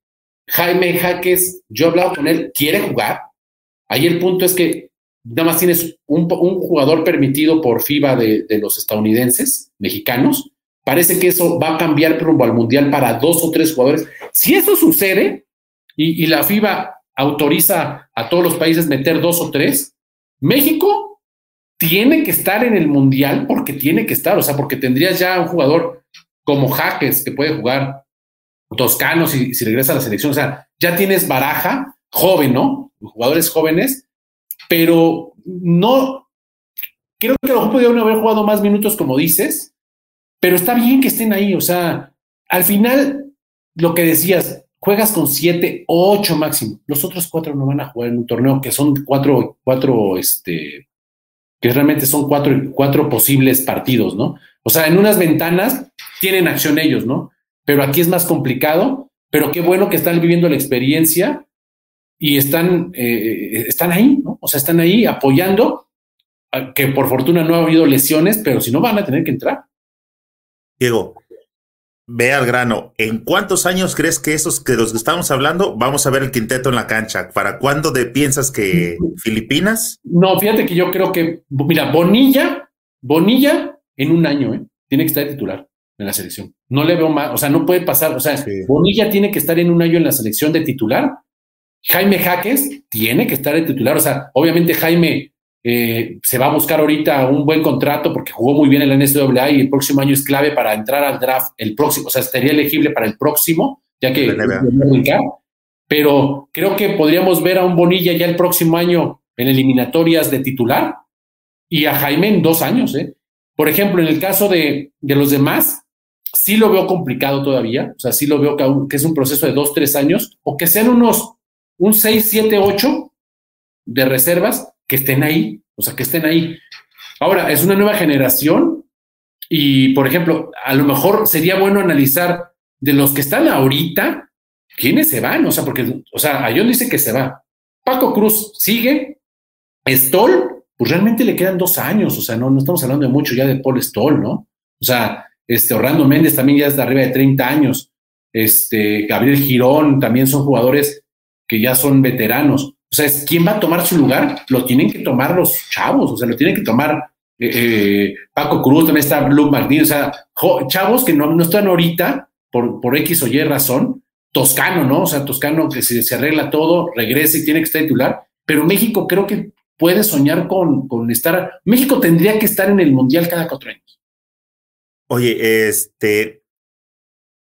Jaime Jaques, yo he hablado con él, quiere jugar. Ahí el punto es que nada más tienes un, jugador permitido por FIBA de, de, los estadounidenses, mexicanos. Parece que eso va a cambiar rumbo al Mundial para dos o tres jugadores. Si eso sucede y, y la FIBA autoriza a todos los países meter dos o tres, México tiene que estar en el mundial porque tiene que estar, o sea, porque tendrías ya un jugador como Jaques que puede jugar Toscano si, regresa a la selección, o sea, ya tienes baraja joven, ¿no? Jugadores jóvenes, pero no, creo que a lo mejor podrían haber jugado más minutos como dices, pero está bien que estén ahí, o sea, al final, lo que decías, juegas con siete, ocho máximo, los otros cuatro no van a jugar en un torneo que son cuatro, cuatro, este, que realmente son cuatro, cuatro posibles partidos, ¿no? O sea, en unas ventanas tienen acción ellos, ¿no? Pero aquí es más complicado, pero qué bueno que están viviendo la experiencia y están, eh, están ahí, ¿no? O sea, están ahí apoyando, que por fortuna no ha habido lesiones, pero si no van a tener que entrar. Diego, ve al grano. ¿En cuántos años crees que esos que los que estamos hablando vamos a ver el quinteto en la cancha? ¿Para cuándo de, piensas que Filipinas? No, fíjate que yo creo que, mira, Bonilla, Bonilla en un año, ¿eh? tiene que estar titular en la selección. No le veo más, o sea, no puede pasar, o sea, Bonilla tiene que estar en un año en la selección de titular. Jaime Jaques tiene que estar de titular, o sea, obviamente Jaime eh, se va a buscar ahorita un buen contrato porque jugó muy bien en la NCAA y el próximo año es clave para entrar al draft, el próximo, o sea, estaría elegible para el próximo, ya que... Pero creo que podríamos ver a un Bonilla ya el próximo año en eliminatorias de titular y a Jaime en dos años. ¿eh? Por ejemplo, en el caso de, de los demás, sí lo veo complicado todavía, o sea, sí lo veo que, que es un proceso de dos, tres años, o que sean unos, un seis, siete, ocho de reservas que estén ahí, o sea, que estén ahí. Ahora, es una nueva generación y, por ejemplo, a lo mejor sería bueno analizar de los que están ahorita, quiénes se van, o sea, porque, o sea, Ayón dice que se va. Paco Cruz sigue, Stoll, pues realmente le quedan dos años, o sea, no, no estamos hablando de mucho ya de Paul Stoll, ¿no? O sea, este Orlando Méndez también ya es de arriba de 30 años, este Gabriel Girón también son jugadores que ya son veteranos. O sea, es quién va a tomar su lugar, lo tienen que tomar los chavos, o sea, lo tienen que tomar eh, eh, Paco Cruz, también está Luke Martín, o sea, chavos que no, no están ahorita por, por X o Y razón, Toscano, ¿no? O sea, Toscano que se, se arregla todo, regresa y tiene que estar titular, pero México creo que puede soñar con, con estar, México tendría que estar en el Mundial cada cuatro años. Oye, este,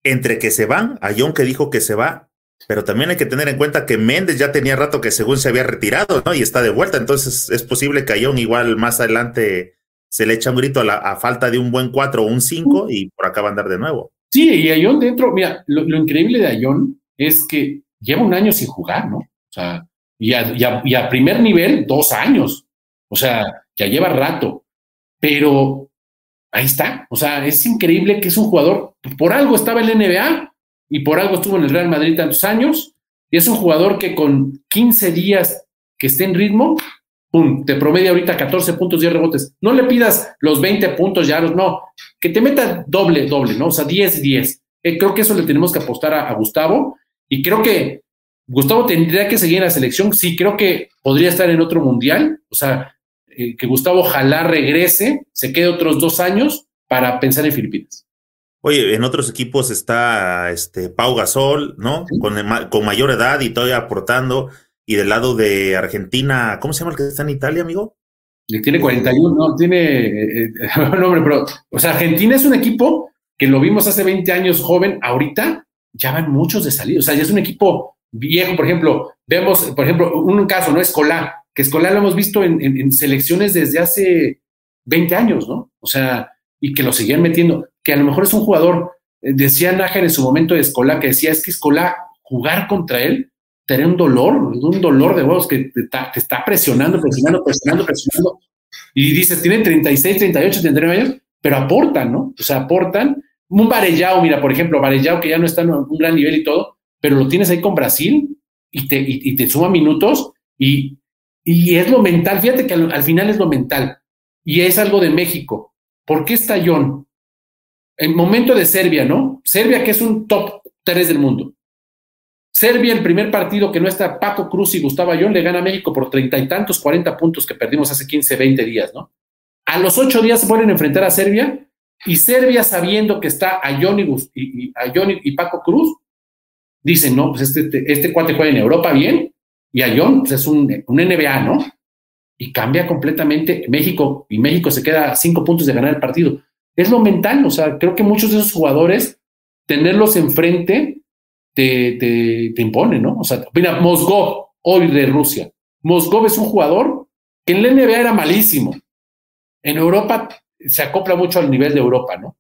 entre que se van, a John que dijo que se va, pero también hay que tener en cuenta que Méndez ya tenía rato que según se había retirado, ¿no? Y está de vuelta, entonces es posible que a John igual más adelante se le echa un grito a, falta de un buen 4 o un 5 y por acá va a andar de nuevo. Sí, y Ayón dentro, mira, lo, increíble de Ayón es que lleva un año sin jugar, ¿no? O sea, y a, y a, primer nivel, dos años. O sea, ya lleva rato. Pero ahí está. O sea, es increíble que es un jugador, por algo estaba en la NBA y por algo estuvo en el Real Madrid tantos años. Y es un jugador que con 15 días que esté en ritmo, pum, te promedia ahorita 14 puntos, 10 rebotes. No le pidas los 20 puntos ya, no, que te meta doble, doble, ¿no? O sea, 10, 10. Eh, creo que eso le tenemos que apostar a, Gustavo y creo que Gustavo tendría que seguir en la selección. Sí, creo que podría estar en otro mundial. O sea, eh, que Gustavo ojalá regrese, se quede otros dos años para pensar en Filipinas. Oye, en otros equipos está este Pau Gasol, ¿no? Con, con mayor edad y todavía aportando. Y del lado de Argentina, ¿cómo se llama el que está en Italia, amigo? Tiene 41, no, tiene eh, eh [LAUGHS] nombre, pero, o sea, Argentina es un equipo que lo vimos hace 20 años joven, ahorita ya van muchos de salir, o sea, ya es un equipo viejo, por ejemplo, vemos, por ejemplo, un caso, ¿no? Escolar, que Escolar lo hemos visto en, selecciones desde hace 20 años, ¿no? O sea, y que lo seguían metiendo, que a lo mejor es un jugador, eh, decía Nájar en su momento de Escolar, que decía, es que Escolar, jugar contra él tener un dolor, un dolor de huevos que te está, presionando, presionando, presionando, presionando. Y dices, tienen 36, 38, 39 años, pero aportan, ¿no? O sea, aportan. Un Varellao, mira, por ejemplo, Varellao que ya no está en un gran nivel y todo, pero lo tienes ahí con Brasil y te, y, te suma minutos y, y es lo mental. Fíjate que al, final es lo mental y es algo de México. ¿Por qué está John? En momento de Serbia, ¿no? Serbia que es un top 3 del mundo. Serbia, el primer partido que no está Paco Cruz y Gustavo Ayón, le gana a México por treinta y tantos, cuarenta puntos que perdimos hace 15, 20 días, ¿no? A los ocho días se vuelven a enfrentar a Serbia y Serbia, sabiendo que está Ayón y, y, Paco Cruz, dicen, no, pues este, este, este, cuate juega en Europa bien y Ayón pues es un, un NBA, ¿no? Y cambia completamente México y México se queda a cinco puntos de ganar el partido. Es lo mental, o sea, creo que muchos de esos jugadores, tenerlos enfrente te, te, impone, ¿no? O sea, mira, Mosgov, hoy de Rusia. Mosgov es un jugador que en la NBA era malísimo. En Europa se acopla mucho al nivel de Europa, ¿no?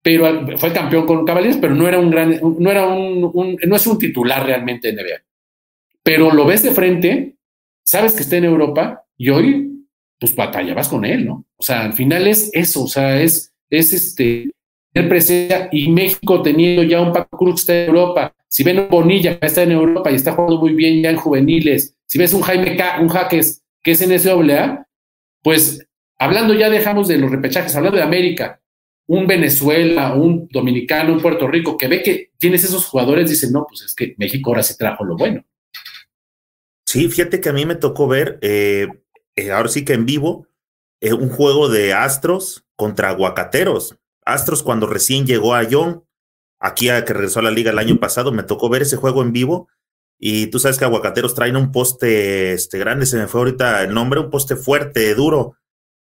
Pero fue campeón con Cavaliers, pero no era un gran, no era un, no es un titular realmente en NBA. Pero lo ves de frente, sabes que está en Europa y hoy, pues batallabas con él, ¿no? O sea, al final es eso, o sea, es, es este, presencia y México teniendo ya un Paco Cruz que está en Europa, si ven Bonilla que está en Europa y está jugando muy bien ya en juveniles, si ves un Jaime K, un Jaques que es en SWA, pues hablando ya dejamos de los repechajes, hablando de América, un Venezuela, un dominicano, un Puerto Rico, que ve que tienes esos jugadores, dicen, no, pues es que México ahora se trajo lo bueno. Sí, fíjate que a mí me tocó ver, eh, eh, ahora sí que en vivo, eh, un juego de Astros contra Aguacateros. Astros cuando recién llegó a Young, aquí a que regresó a la liga el año pasado, me tocó ver ese juego en vivo y tú sabes que Aguacateros traen un poste este, grande, se me fue ahorita el nombre, un poste fuerte, duro.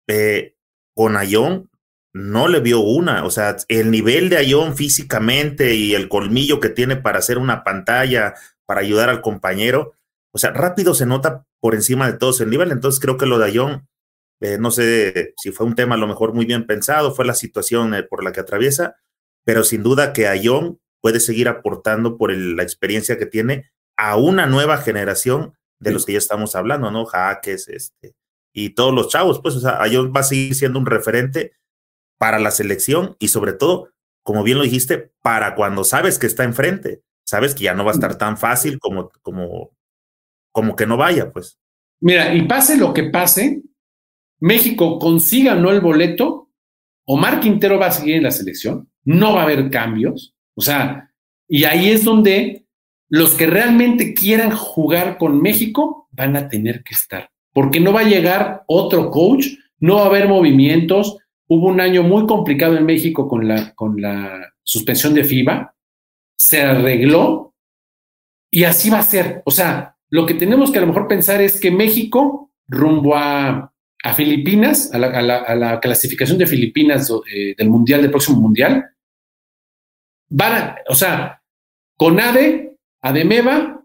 Eh, con Ayón no le vio una, o sea, el nivel de Ayón físicamente y el colmillo que tiene para hacer una pantalla, para ayudar al compañero, o sea, rápido se nota por encima de todos el nivel, entonces creo que lo de Ayón eh, no sé si fue un tema a lo mejor muy bien pensado, fue la situación eh, por la que atraviesa, pero sin duda que Ayón puede seguir aportando por la experiencia que tiene a una nueva generación de los que ya estamos hablando, ¿no? Jaques, este, y todos los chavos, pues, o sea, Ayón va a seguir siendo un referente para la selección y sobre todo, como bien lo dijiste, para cuando sabes que está enfrente, sabes que ya no va a estar tan fácil como, como, como que no vaya, pues. Mira, y pase lo que pase, México consiga o no el boleto, Omar Quintero va a seguir en la selección, no va a haber cambios, o sea, y ahí es donde los que realmente quieran jugar con México van a tener que estar, porque no va a llegar otro coach, no va a haber movimientos. Hubo un año muy complicado en México con la, con la suspensión de FIBA, se arregló y así va a ser. O sea, lo que tenemos que a lo mejor pensar es que México, rumbo a, Filipinas, a la, clasificación de Filipinas eh, del Mundial, del próximo Mundial, van a, o sea, con ADE, ADEMEVA,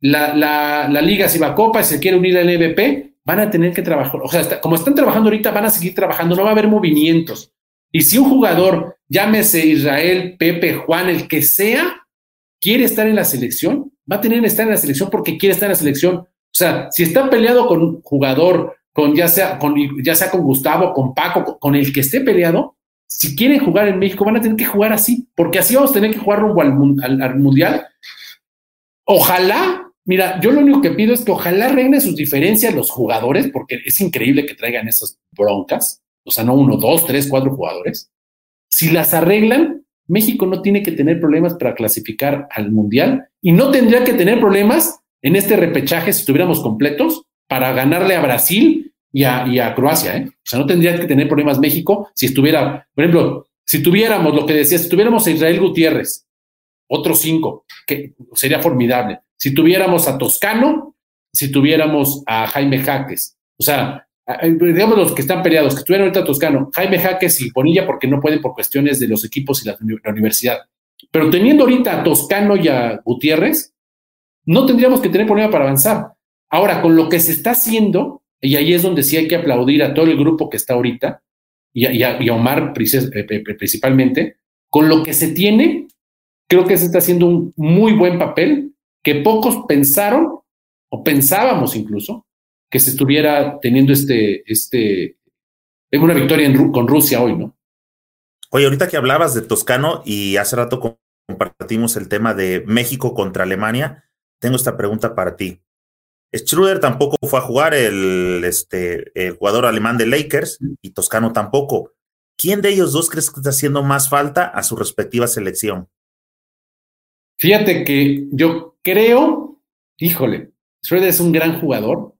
la, la, la Liga Copa y se quiere unir al EVP, van a tener que trabajar, o sea, como están trabajando ahorita, van a seguir trabajando, no va a haber movimientos. Y si un jugador, llámese Israel, Pepe, Juan, el que sea, quiere estar en la selección, va a tener que estar en la selección porque quiere estar en la selección. O sea, si está peleado con un jugador, con ya sea con, ya sea con Gustavo, con Paco, con el que esté peleado, si quieren jugar en México, van a tener que jugar así, porque así vamos a tener que jugar rumbo al, al, Mundial. Ojalá, mira, yo lo único que pido es que ojalá regnen sus diferencias los jugadores, porque es increíble que traigan esas broncas, o sea, no uno, dos, tres, cuatro jugadores. Si las arreglan, México no tiene que tener problemas para clasificar al Mundial y no tendría que tener problemas en este repechaje si estuviéramos completos para ganarle a Brasil y a, Croacia. ¿eh? O sea, no tendría que tener problemas México si estuviera, por ejemplo, si tuviéramos lo que decía, si tuviéramos a Israel Gutiérrez, otros cinco, que sería formidable. Si tuviéramos a Toscano, si tuviéramos a Jaime Jaques. O sea, digamos los que están peleados, que estuvieron ahorita Toscano, Jaime Jaques y Bonilla, porque no pueden por cuestiones de los equipos y la, universidad. Pero teniendo ahorita a Toscano y a Gutiérrez, no tendríamos que tener problema para avanzar. Ahora, con lo que se está haciendo, y ahí es donde sí hay que aplaudir a todo el grupo que está ahorita, y a, Omar principalmente, con lo que se tiene, creo que se está haciendo un muy buen papel que pocos pensaron, o pensábamos incluso, que se estuviera teniendo este, este, una victoria con Rusia hoy, ¿no? Oye, ahorita que hablabas de Toscano y hace rato compartimos el tema de México contra Alemania, tengo esta pregunta para ti. Schroeder tampoco fue a jugar el, este, el jugador alemán de Lakers y Toscano tampoco. ¿Quién de ellos dos crees que está haciendo más falta a su respectiva selección? Fíjate que yo creo, híjole, Schroeder es un gran jugador,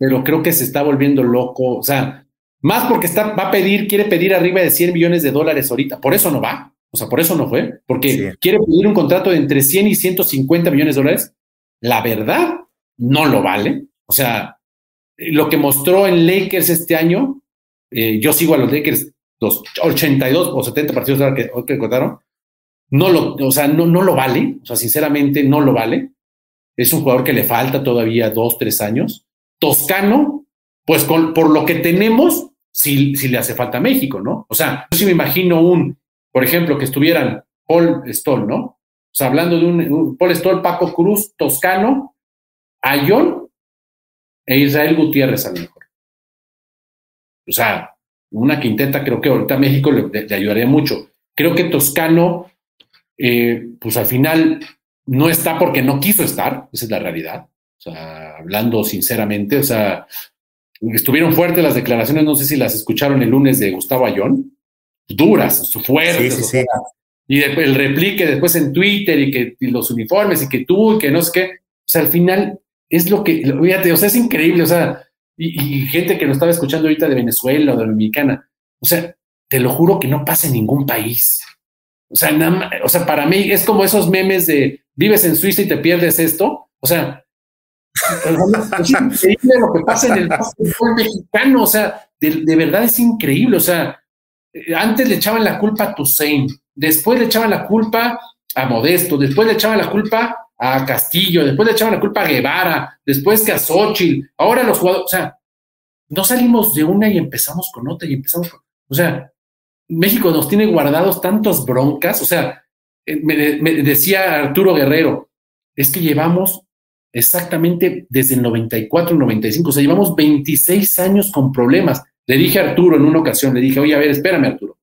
pero creo que se está volviendo loco. O sea, más porque está, va a pedir, quiere pedir arriba de 100 millones de dólares ahorita. Por eso no va. O sea, por eso no fue. Porque quiere pedir un contrato de entre 100 y 150 millones de dólares. La verdad, no lo vale. O sea, lo que mostró en Lakers este año, eh, yo sigo a los Lakers los 82 o 70 partidos que, que contaron, no lo, o sea, no, no lo vale. O sea, sinceramente, no lo vale. Es un jugador que le falta todavía dos, tres años. Toscano, pues con, por lo que tenemos, si, si le hace falta a México, ¿no? O sea, yo sí me imagino un, por ejemplo, que estuvieran Paul Stoll, ¿no? O sea, hablando de un, Paul Stoll, Paco Cruz, Toscano, Ayón e Israel Gutiérrez a lo mejor. O sea, una quinteta creo que ahorita México le, ayudaría mucho. Creo que Toscano, eh, pues al final no está porque no quiso estar, esa es la realidad. O sea, hablando sinceramente, o sea, estuvieron fuertes las declaraciones, no sé si las escucharon el lunes de Gustavo Ayón, duras, fuertes. y el replique después en Twitter y que los uniformes y que tú y que no sé qué. O sea, al final es lo que, fíjate, o sea, es increíble, o sea, y, gente que lo estaba escuchando ahorita de Venezuela o de Dominicana, o sea, te lo juro que no pasa en ningún país. O sea, nada, o sea, para mí es como esos memes de vives en Suiza y te pierdes esto. O sea, es increíble lo que pasa en el fútbol mexicano, o sea, de, verdad es increíble, o sea, antes le echaban la culpa a Toussaint, después le echaban la culpa a Modesto, después le echaban la culpa a Castillo, después le echaban la culpa a Guevara, después que a Xochitl, ahora los jugadores, o sea, no salimos de una y empezamos con otra y empezamos con, o sea, México nos tiene guardados tantas broncas, o sea, eh, me decía Arturo Guerrero, es que llevamos exactamente desde el 94, 95. O sea, llevamos 26 años con problemas. Le dije a Arturo en una ocasión, le dije, oye, a ver, espérame, Arturo.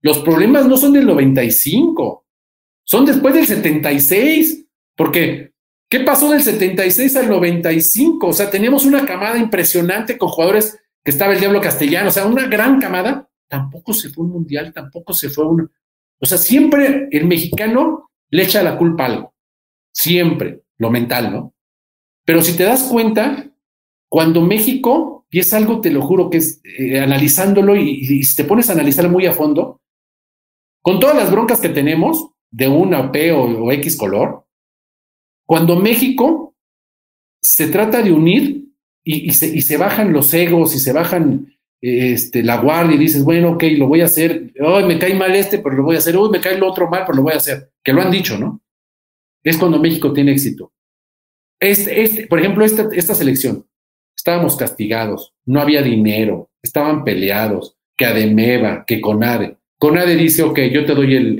Los problemas no son del 95, son después del 76, porque ¿qué pasó del 76 al 95? O sea, teníamos una camada impresionante con jugadores que estaba el Diablo Castellano, o sea, una gran camada. Tampoco se fue un mundial, tampoco se fue un... O sea, siempre el mexicano le echa la culpa a algo. siempre, lo mental, ¿no? Pero si te das cuenta, cuando México, y es algo, te lo juro, que es eh, analizándolo y, si te pones a analizar muy a fondo, con todas las broncas que tenemos de una P o, X color, cuando México se trata de unir y, se, y, se, bajan los egos y se bajan este, la guardia y dices, bueno, ok, lo voy a hacer, hoy me cae mal este, pero lo voy a hacer, hoy me cae el otro mal, pero lo voy a hacer, que lo han dicho, ¿no? Es cuando México tiene éxito. Por ejemplo, esta, esta selección, estábamos castigados, no había dinero, estaban peleados, que Ademeva, que Conade. Conade dice, ok, yo te doy el,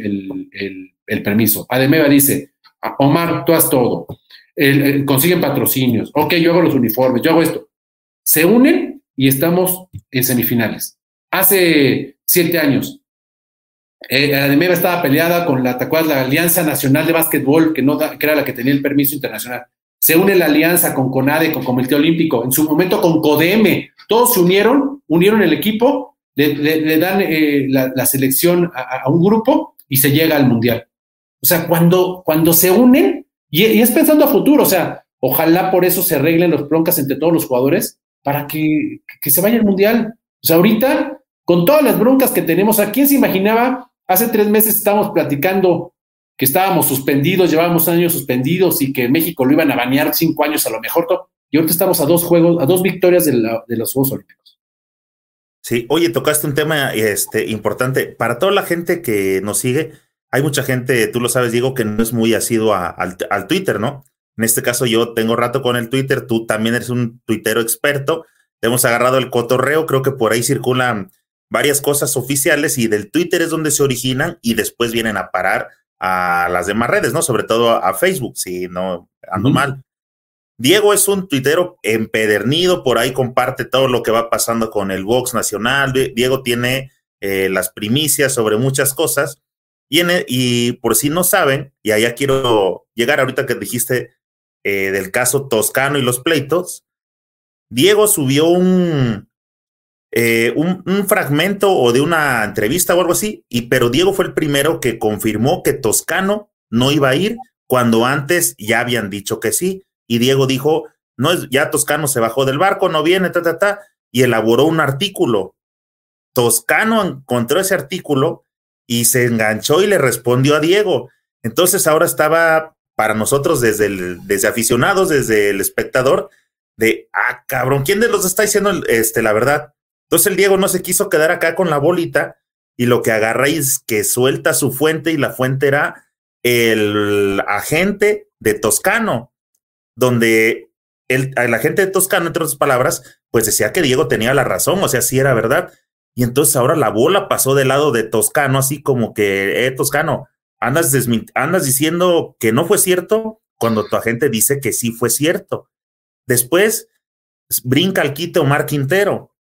el, el, permiso. Ademeva dice, Omar, tú haz todo. consiguen patrocinios, ok, yo hago los uniformes, yo hago esto. Se unen y estamos en semifinales. Hace siete años, eh, Ademeva estaba peleada con la, la Alianza Nacional de Básquetbol, que, no que era la que tenía el permiso internacional. Se une la alianza con CONADE, con Comité Olímpico, en su momento con CODEME. Todos se unieron, unieron el equipo, le, dan eh, la, selección a, un grupo y se llega al Mundial. O sea, cuando, cuando se unen, y, es pensando a futuro, o sea, ojalá por eso se arreglen los broncas entre todos los jugadores, para que, se vaya al Mundial. O sea, ahorita, con todas las broncas que tenemos, ¿a quién se imaginaba? Hace tres meses estábamos platicando que estábamos suspendidos, llevábamos años suspendidos y que México lo iban a banear cinco años a lo mejor. Y ahorita estamos a dos juegos, a dos victorias de, los Juegos Olímpicos. Sí, oye, tocaste un tema este, importante. Para toda la gente que nos sigue, hay mucha gente, tú lo sabes, Diego, que no es muy asiduo al, al Twitter, ¿no? En este caso yo tengo rato con el Twitter, tú también eres un tuitero experto, hemos agarrado el cotorreo, creo que por ahí circulan varias cosas oficiales y del Twitter es donde se originan y después vienen a parar a las demás redes, ¿no? Sobre todo a Facebook, si no ando mal. Diego es un tuitero empedernido, por ahí comparte todo lo que va pasando con el Vox Nacional. Diego tiene eh, las primicias sobre muchas cosas. Y, y por si no saben, y allá quiero llegar ahorita que dijiste eh, del caso Toscano y los pleitos, Diego subió eh, un, fragmento o de una entrevista o algo así, y, pero Diego fue el primero que confirmó que Toscano no iba a ir cuando antes ya habían dicho que sí. Y Diego dijo, no es, ya Toscano se bajó del barco, no viene, ta, ta, ta, y elaboró un artículo. Toscano encontró ese artículo y se enganchó y le respondió a Diego. Entonces ahora estaba para nosotros desde, desde aficionados, desde el espectador, de, ah, cabrón, ¿quién de los está diciendo este, la verdad? Entonces el Diego no se quiso quedar acá con la bolita y lo que agarra es que suelta su fuente y la fuente era el agente de Toscano, donde el, agente de Toscano, entre otras palabras, pues decía que Diego tenía la razón, o sea, sí era verdad. Y entonces ahora la bola pasó del lado de Toscano, así como que, eh, Toscano, andas, andas diciendo que no fue cierto cuando tu agente dice que sí fue cierto. Después brinca el quite Omar Quintero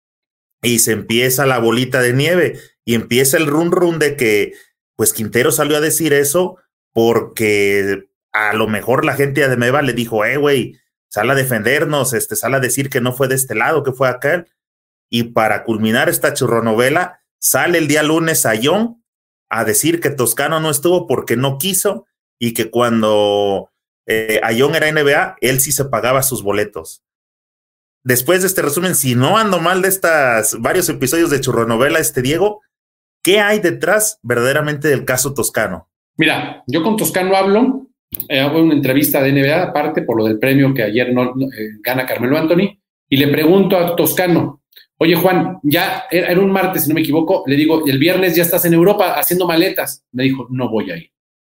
y se empieza la bolita de nieve y empieza el run run de que pues Quintero salió a decir eso porque a lo mejor la gente de Meva le dijo, eh, güey, sal a defendernos, este, sal a decir que no fue de este lado, que fue acá. Y para culminar esta churronovela, sale el día lunes a John a decir que Toscano no estuvo porque no quiso y que cuando eh, Ayón era NBA, él sí se pagaba sus boletos. Después de este resumen, si no ando mal de estas varios episodios de Churronovela, este Diego, ¿qué hay detrás verdaderamente del caso Toscano? Mira, yo con Toscano hablo, eh, hago una entrevista de NBA, aparte por lo del premio que ayer no, eh, gana Carmelo Anthony, y le pregunto a Toscano, Oye, Juan, ya era un martes, si no me equivoco, le digo, el viernes ya estás en Europa haciendo maletas. Me dijo, no voy a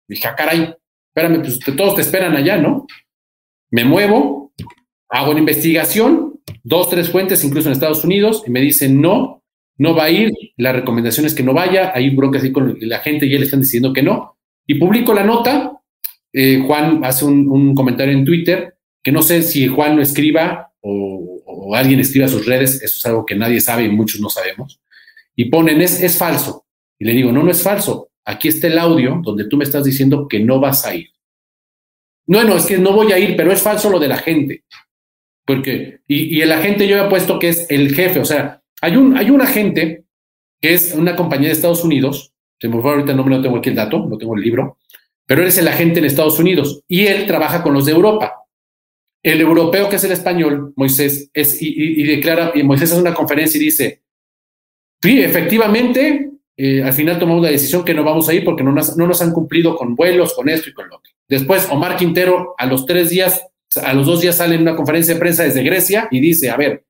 dije, ah, caray, espérame, pues todos te esperan allá, ¿no? Me muevo, hago una investigación, dos, tres fuentes, incluso en Estados Unidos, y me dicen, no, no va a ir, la recomendación es que no vaya, hay broncas ahí con la gente y él están diciendo que no. Y publico la nota, eh, Juan hace un, comentario en Twitter, que no sé si Juan lo escriba o, alguien escribe a sus redes, eso es algo que nadie sabe y muchos no sabemos, y ponen es, es falso. Y le digo, no, no es falso. Aquí está el audio donde tú me estás diciendo que no vas a ir. No, no, es que no voy a ir, pero es falso lo de la gente. Porque, y, y el agente yo he puesto que es el jefe, o sea, hay un, hay un agente que es una compañía de Estados Unidos, se me fue ahorita el nombre, no tengo aquí el dato, no tengo el libro, pero él es el agente en Estados Unidos y él trabaja con los de Europa. El europeo que es el español, Moisés, es, y, declara, y Moisés hace una conferencia y dice, sí, efectivamente, eh, al final tomamos la decisión que no vamos a ir porque no nos, no nos han cumplido con vuelos, con esto y con lo otro. Después, Omar Quintero, a los tres días, a los dos días sale en una conferencia de prensa desde Grecia y dice, a ver,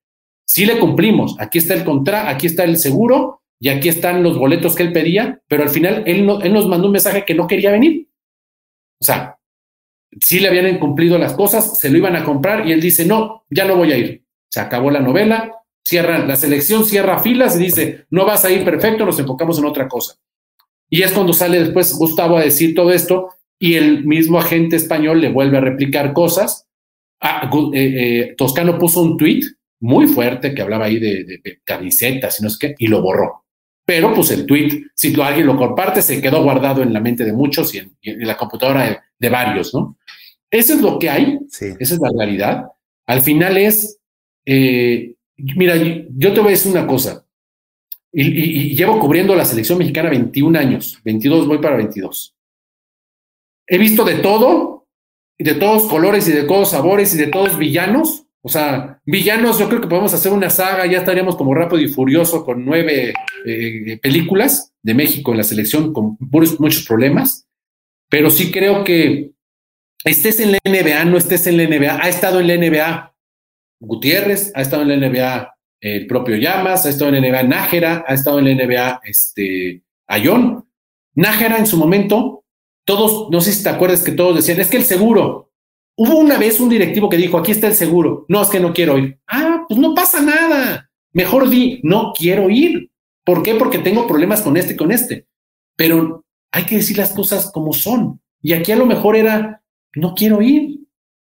sí le cumplimos, aquí está el contra, aquí está el seguro y aquí están los boletos que él pedía, pero al final él, él nos mandó un mensaje que no quería venir. O sea, sí le habían incumplido las cosas, se lo iban a comprar y él dice, no, ya no voy a ir. Se acabó la novela, cierra la selección, cierra filas y dice, no vas a ir perfecto, nos enfocamos en otra cosa. Y es cuando sale después Gustavo a decir todo esto y el mismo agente español le vuelve a replicar cosas. Ah, eh, eh, Toscano puso un tweet muy fuerte que hablaba ahí de, de, camisetas y no sé qué, y lo borró. Pero pues el tweet, si alguien lo comparte, se quedó guardado en la mente de muchos y en, la computadora de, varios, ¿no? Eso es lo que hay, esa es la realidad. Al final es, eh, mira, yo te voy a decir una cosa, y, llevo cubriendo la selección mexicana 21 años, 22, voy para 22. He visto de todo, de todos colores y de todos sabores y de todos villanos, o sea, villanos, yo creo que podemos hacer una saga, ya estaríamos como rápido y furioso con nueve eh, películas de México en la selección con muchos problemas, pero sí creo que estés en la NBA, no estés en la NBA, ha estado en la NBA Gutiérrez, ha estado en la NBA el propio Llamas, ha estado en la NBA Nájera, ha estado en la NBA este, Ayón. Nájera en su momento, todos, no sé si te acuerdas que todos decían, es que el seguro, Hubo una vez un directivo que dijo, aquí está el seguro. No, es que no quiero ir. Ah, pues no pasa nada. Mejor di, no quiero ir. ¿Por qué? Porque tengo problemas con este y con este. Pero hay que decir las cosas como son. Y aquí a lo mejor era, no quiero ir.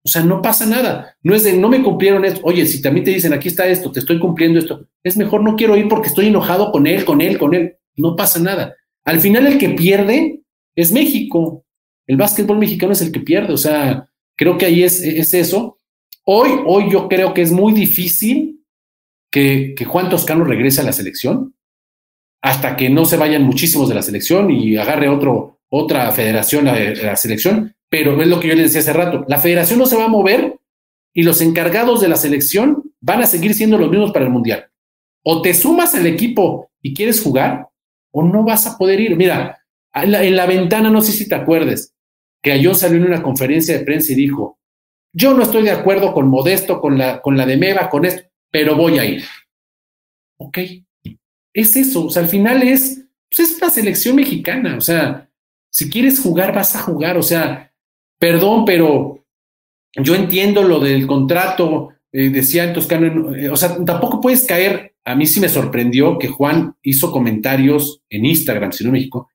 O sea, no pasa nada. No es de, no me cumplieron esto. Oye, si también te dicen, aquí está esto, te estoy cumpliendo esto. Es mejor no quiero ir porque estoy enojado con él, con él, con él. No pasa nada. Al final el que pierde es México. El básquetbol mexicano es el que pierde. O sea, Creo que ahí es, es eso. Hoy, hoy yo creo que es muy difícil que, que Juan Toscano regrese a la selección hasta que no se vayan muchísimos de la selección y agarre otro, otra federación a, la selección. Pero es lo que yo les decía hace rato, la federación no se va a mover y los encargados de la selección van a seguir siendo los mismos para el Mundial. O te sumas al equipo y quieres jugar o no vas a poder ir. Mira, en la, en la ventana, no sé si te acuerdes, que Ayón salió en una conferencia de prensa y dijo, yo no estoy de acuerdo con Modesto, con la, con la de Meva, con esto, pero voy a ir. Ok, es eso, o sea, al final es, pues es una selección mexicana, o sea, si quieres jugar, vas a jugar, o sea, perdón, pero yo entiendo lo del contrato, eh, decía Toscano, eh, o sea, tampoco puedes caer, a mí sí me sorprendió que Juan hizo comentarios en Instagram, si no México,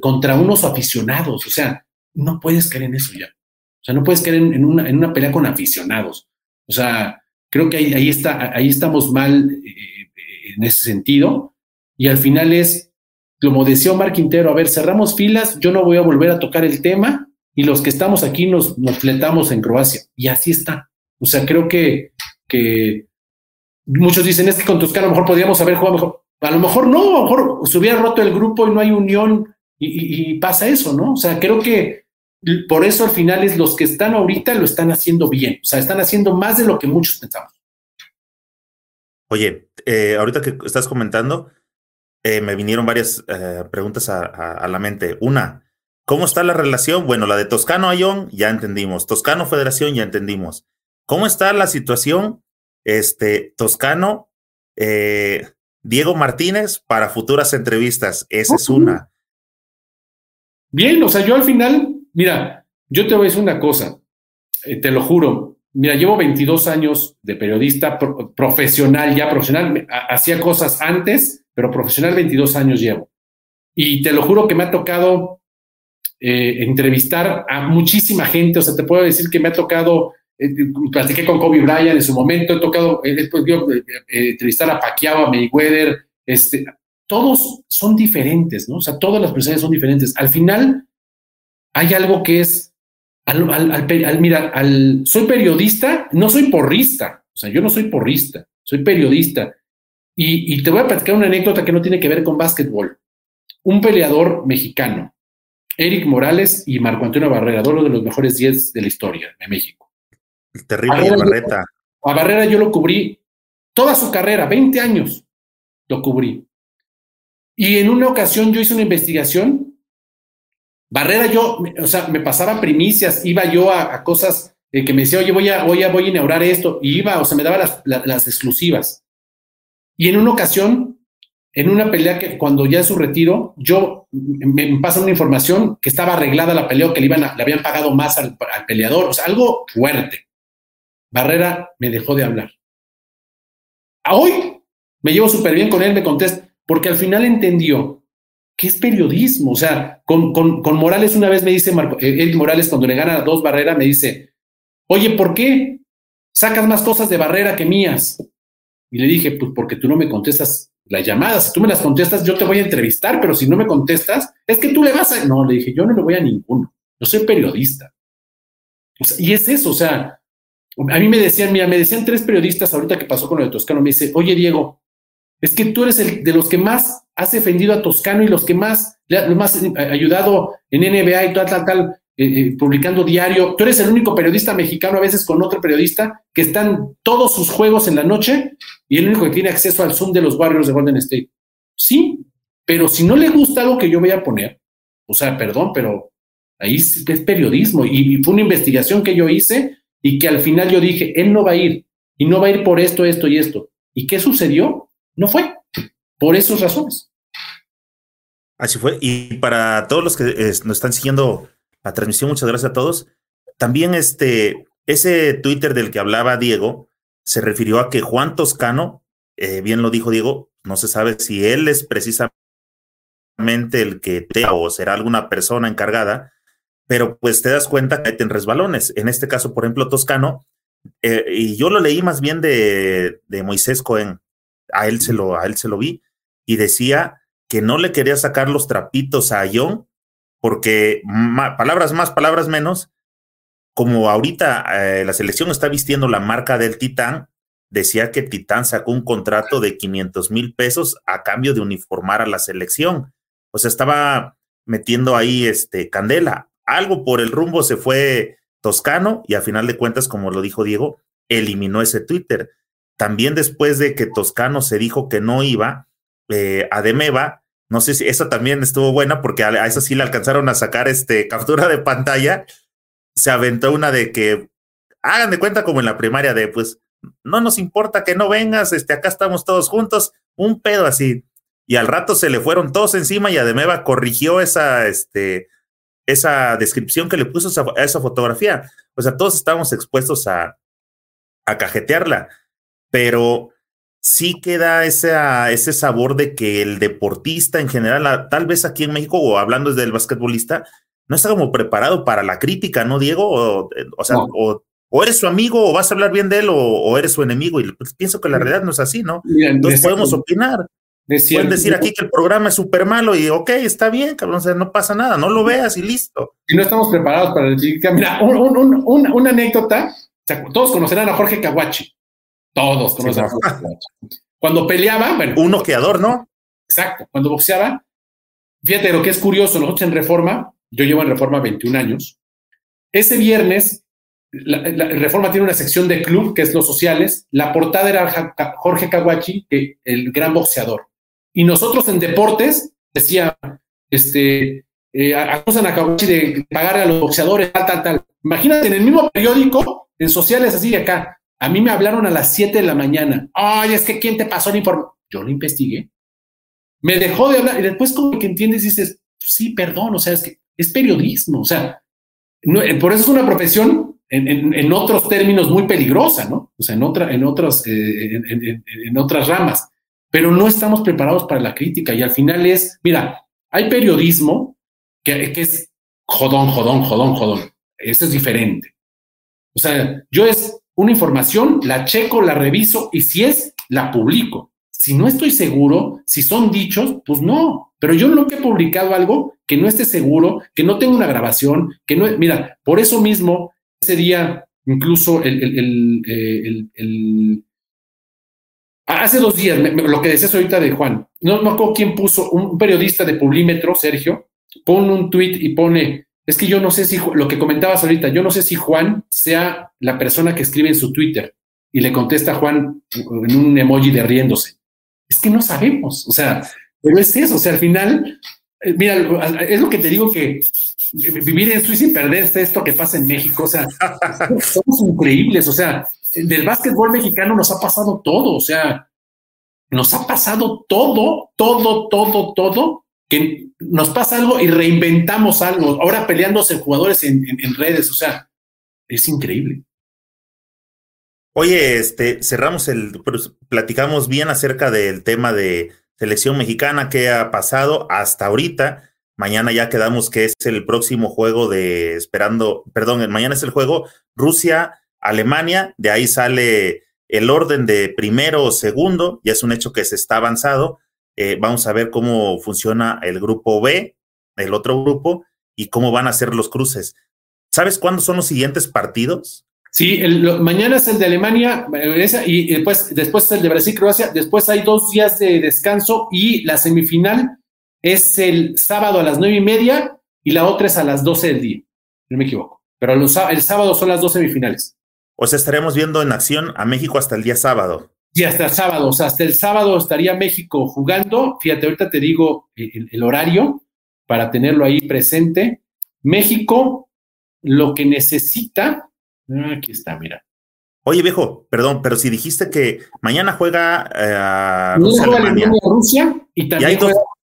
contra unos aficionados, o sea, no puedes caer en eso ya. O sea, no puedes caer en, una, en una, pelea con aficionados. O sea, creo que ahí, ahí, está, ahí estamos mal eh, en ese sentido. Y al final es, como decía Omar Quintero, a ver, cerramos filas, yo no voy a volver a tocar el tema y los que estamos aquí nos, nos fletamos en Croacia. Y así está. O sea, creo que, que muchos dicen, es que con Toscano a lo mejor podríamos haber jugado mejor. A lo mejor no, a lo mejor se hubiera roto el grupo y no hay unión y, pasa eso, ¿no? O sea, creo que por eso al final es los que están ahorita lo están haciendo bien, o sea, están haciendo más de lo que muchos pensamos. Oye, eh, ahorita que estás comentando, eh, me vinieron varias eh, preguntas a, la mente. Una, ¿cómo está la relación? Bueno, la de Toscano Ayón, ya entendimos. Toscano Federación, ya entendimos. ¿Cómo está la situación? Este, Toscano, Diego Martínez para futuras entrevistas. Esa es una. Bien, o sea, yo al final Mira, yo te voy a decir una cosa, eh, te lo juro. Mira, llevo 22 años de periodista profesional, ya profesional. Hacía cosas antes, pero profesional 22 años llevo. Y te lo juro que me ha tocado eh, entrevistar a muchísima gente. O sea, te puedo decir que me ha tocado, eh, platiqué con Kobe Bryant en su momento, he tocado, he podido entrevistar a Pacquiao, a Mayweather. Este, todos son diferentes, ¿no? O sea, todas las personas son diferentes. Al final, hay algo que es, mira, al, soy periodista, no soy porrista, o sea, yo no soy porrista, soy periodista. Y, y te voy a platicar una anécdota que no tiene que ver con básquetbol. Un peleador mexicano Eric Morales y Marco Antonio Barrera, dos de los mejores 10 de la historia de México. El terrible Barreta. a Barrera yo lo cubrí toda su carrera, 20 años lo cubrí. Y en una ocasión yo hice una investigación. Barrera, yo, o sea, me pasaba primicias, iba yo a, cosas que me decía, oye, voy a, voy a, voy a inaugurar esto, y iba, o sea, me daba las, las exclusivas. Y en una ocasión, en una pelea que cuando ya en su retiro, yo me, pasan una información que estaba arreglada la pelea, que le, iban le habían pagado más al, al, peleador, o sea, algo fuerte. Barrera me dejó de hablar. A hoy me llevo súper bien con él, me contesta, porque al final entendió que es periodismo. O sea, con, con, Morales una vez me dice, Marco, eh, Morales cuando le gana dos Barrera, me dice, oye, ¿por qué sacas más cosas de Barrera que mías? Y le dije, pues porque tú no me contestas las llamadas. Si tú me las contestas, yo te voy a entrevistar, pero si no me contestas, es que tú le vas a... No, le dije, yo no le voy a ninguno. Yo soy periodista. y es eso, o sea, a mí me decían, mira, me decían tres periodistas ahorita que pasó con lo de Toscano, me dice, oye Diego, es que tú eres el de los que más has defendido a Toscano y los que más, lo más ayudado en NBA y tal, tal, tal, eh, eh, publicando diario. Tú eres el único periodista mexicano, a veces con otro periodista, que están todos sus juegos en la noche y el único que tiene acceso al Zoom de los barrios de Golden State. Sí, pero si no le gusta algo que yo voy a poner, o sea, perdón, pero ahí es periodismo y fue una investigación que yo hice y que al final yo dije, él no va a ir y no va a ir por esto, esto y esto. ¿Y qué sucedió? No fue, por esas razones. Así fue. Y para todos los que nos están siguiendo la transmisión, muchas gracias a todos. También este, ese Twitter del que hablaba Diego se refirió a que Juan Toscano, eh, bien lo dijo Diego, no se sabe si él es precisamente el que te o será alguna persona encargada pero pues te das cuenta que hay resbalones. En este caso, por ejemplo, Toscano, eh, y yo lo leí más bien de, de, Moisés Cohen, a él, se lo, a él se lo vi, y decía que no le quería sacar los trapitos a John, porque palabras más, palabras menos, como ahorita eh, la selección está vistiendo la marca del Titán, decía que Titán sacó un contrato de 500 mil pesos a cambio de uniformar a la selección. O sea, estaba metiendo ahí este candela algo por el rumbo se fue Toscano y a final de cuentas, como lo dijo Diego, eliminó ese Twitter. También después de que Toscano se dijo que no iba, eh, a Demeva, no sé si esa también estuvo buena porque a, esa sí le alcanzaron a sacar este [LAUGHS] captura de pantalla. Se aventó una de que hagan de cuenta como en la primaria de pues no nos importa que no vengas, este acá estamos todos juntos, un pedo así. Y al rato se le fueron todos encima y Ademeva corrigió esa este esa descripción que le puso a esa fotografía. O sea, todos estábamos expuestos a, a cajetearla, pero sí queda ese, ese sabor de que el deportista en general, tal vez aquí en México o hablando desde el basquetbolista, no está como preparado para la crítica, ¿no, Diego? O, sea, O, eres su amigo o vas a hablar bien de él o, eres su enemigo. Y pues, pienso que la realidad no es así, ¿no? Entonces podemos opinar. Pueden decir aquí que el programa es súper malo y ok, está bien, cabrón, o sea, no pasa nada, no lo veas y listo. Y no estamos preparados para el Mira, una anécdota, todos conocerán a Jorge Kawachi. Todos conocen a Jorge Kawachi. Cuando peleaba, bueno. Un noqueador, ¿no? Exacto. Cuando boxeaba, fíjate lo que es curioso, nosotros en Reforma, yo llevo en Reforma 21 años, ese viernes, la, Reforma tiene una sección de club, que es los sociales, la portada era Jorge Kawachi, el gran boxeador. Y nosotros en deportes decía, este, eh, acusan a Kawachi de pagar a los boxeadores, tal, tal, tal. Imagínate, en el mismo periódico, en sociales así de acá, a mí me hablaron a las 7 de la mañana. Ay, es que ¿quién te pasó el informe? Yo lo investigué. Me dejó de hablar y después como que entiendes dices, sí, perdón, o sea, es que es periodismo, o sea, eh, por eso es una profesión en, en, otros términos muy peligrosa, ¿no? O sea, en, otra, en, otras, eh, en otras ramas pero no estamos preparados para la crítica y al final es, mira, hay periodismo que, es jodón, jodón, jodón, jodón. Eso es diferente. O sea, yo es una información, la checo, la reviso y si es, la publico. Si no estoy seguro, si son dichos, pues no. Pero yo no he publicado algo que no esté seguro, que no tenga una grabación, que no. Mira, por eso mismo, ese día, incluso el, el, el Hace dos días, lo que decías ahorita de Juan, no me acuerdo quién puso, un periodista de Publímetro, Sergio, pone un tweet y pone, es que yo no sé si, lo que comentabas ahorita, yo no sé si Juan sea la persona que escribe en su Twitter y le contesta a Juan en un emoji de riéndose. Es que no sabemos, o sea, pero es eso, o sea, al final, eh, mira, es lo que te digo que vivir en Suiza y perderse esto que pasa en México, o sea, [LAUGHS] somos increíbles, o sea, del básquetbol mexicano nos ha pasado todo, o sea, nos ha pasado todo, todo, todo, todo, que nos pasa algo y reinventamos algo, ahora peleándose jugadores en, redes, o sea, es increíble. Oye, este, cerramos el, platicamos bien acerca del tema de selección mexicana, qué ha pasado hasta ahorita. Mañana ya quedamos que es el próximo juego de esperando, perdón, mañana es el juego Rusia, Alemania, de ahí sale el orden de primero o segundo, ya es un hecho que se está avanzado. Eh, vamos a ver cómo funciona el grupo B, el otro grupo, y cómo van a ser los cruces. ¿Sabes cuándo son los siguientes partidos? Sí, mañana es el de Alemania y después, después es el de Brasil-Croacia. Después hay dos días de descanso y la semifinal es el sábado a las nueve y media y la otra es a las doce del día. No me equivoco. Pero el sábado son las dos semifinales. O sea, estaremos viendo en acción a México hasta el día sábado. Sí, hasta el sábado. O sea, hasta el sábado estaría México jugando. Fíjate, ahorita te digo el horario para tenerlo ahí presente. México lo que necesita Ah, aquí está, mira. Oye, viejo, perdón, pero si dijiste que mañana juega eh, Rusia, y también hay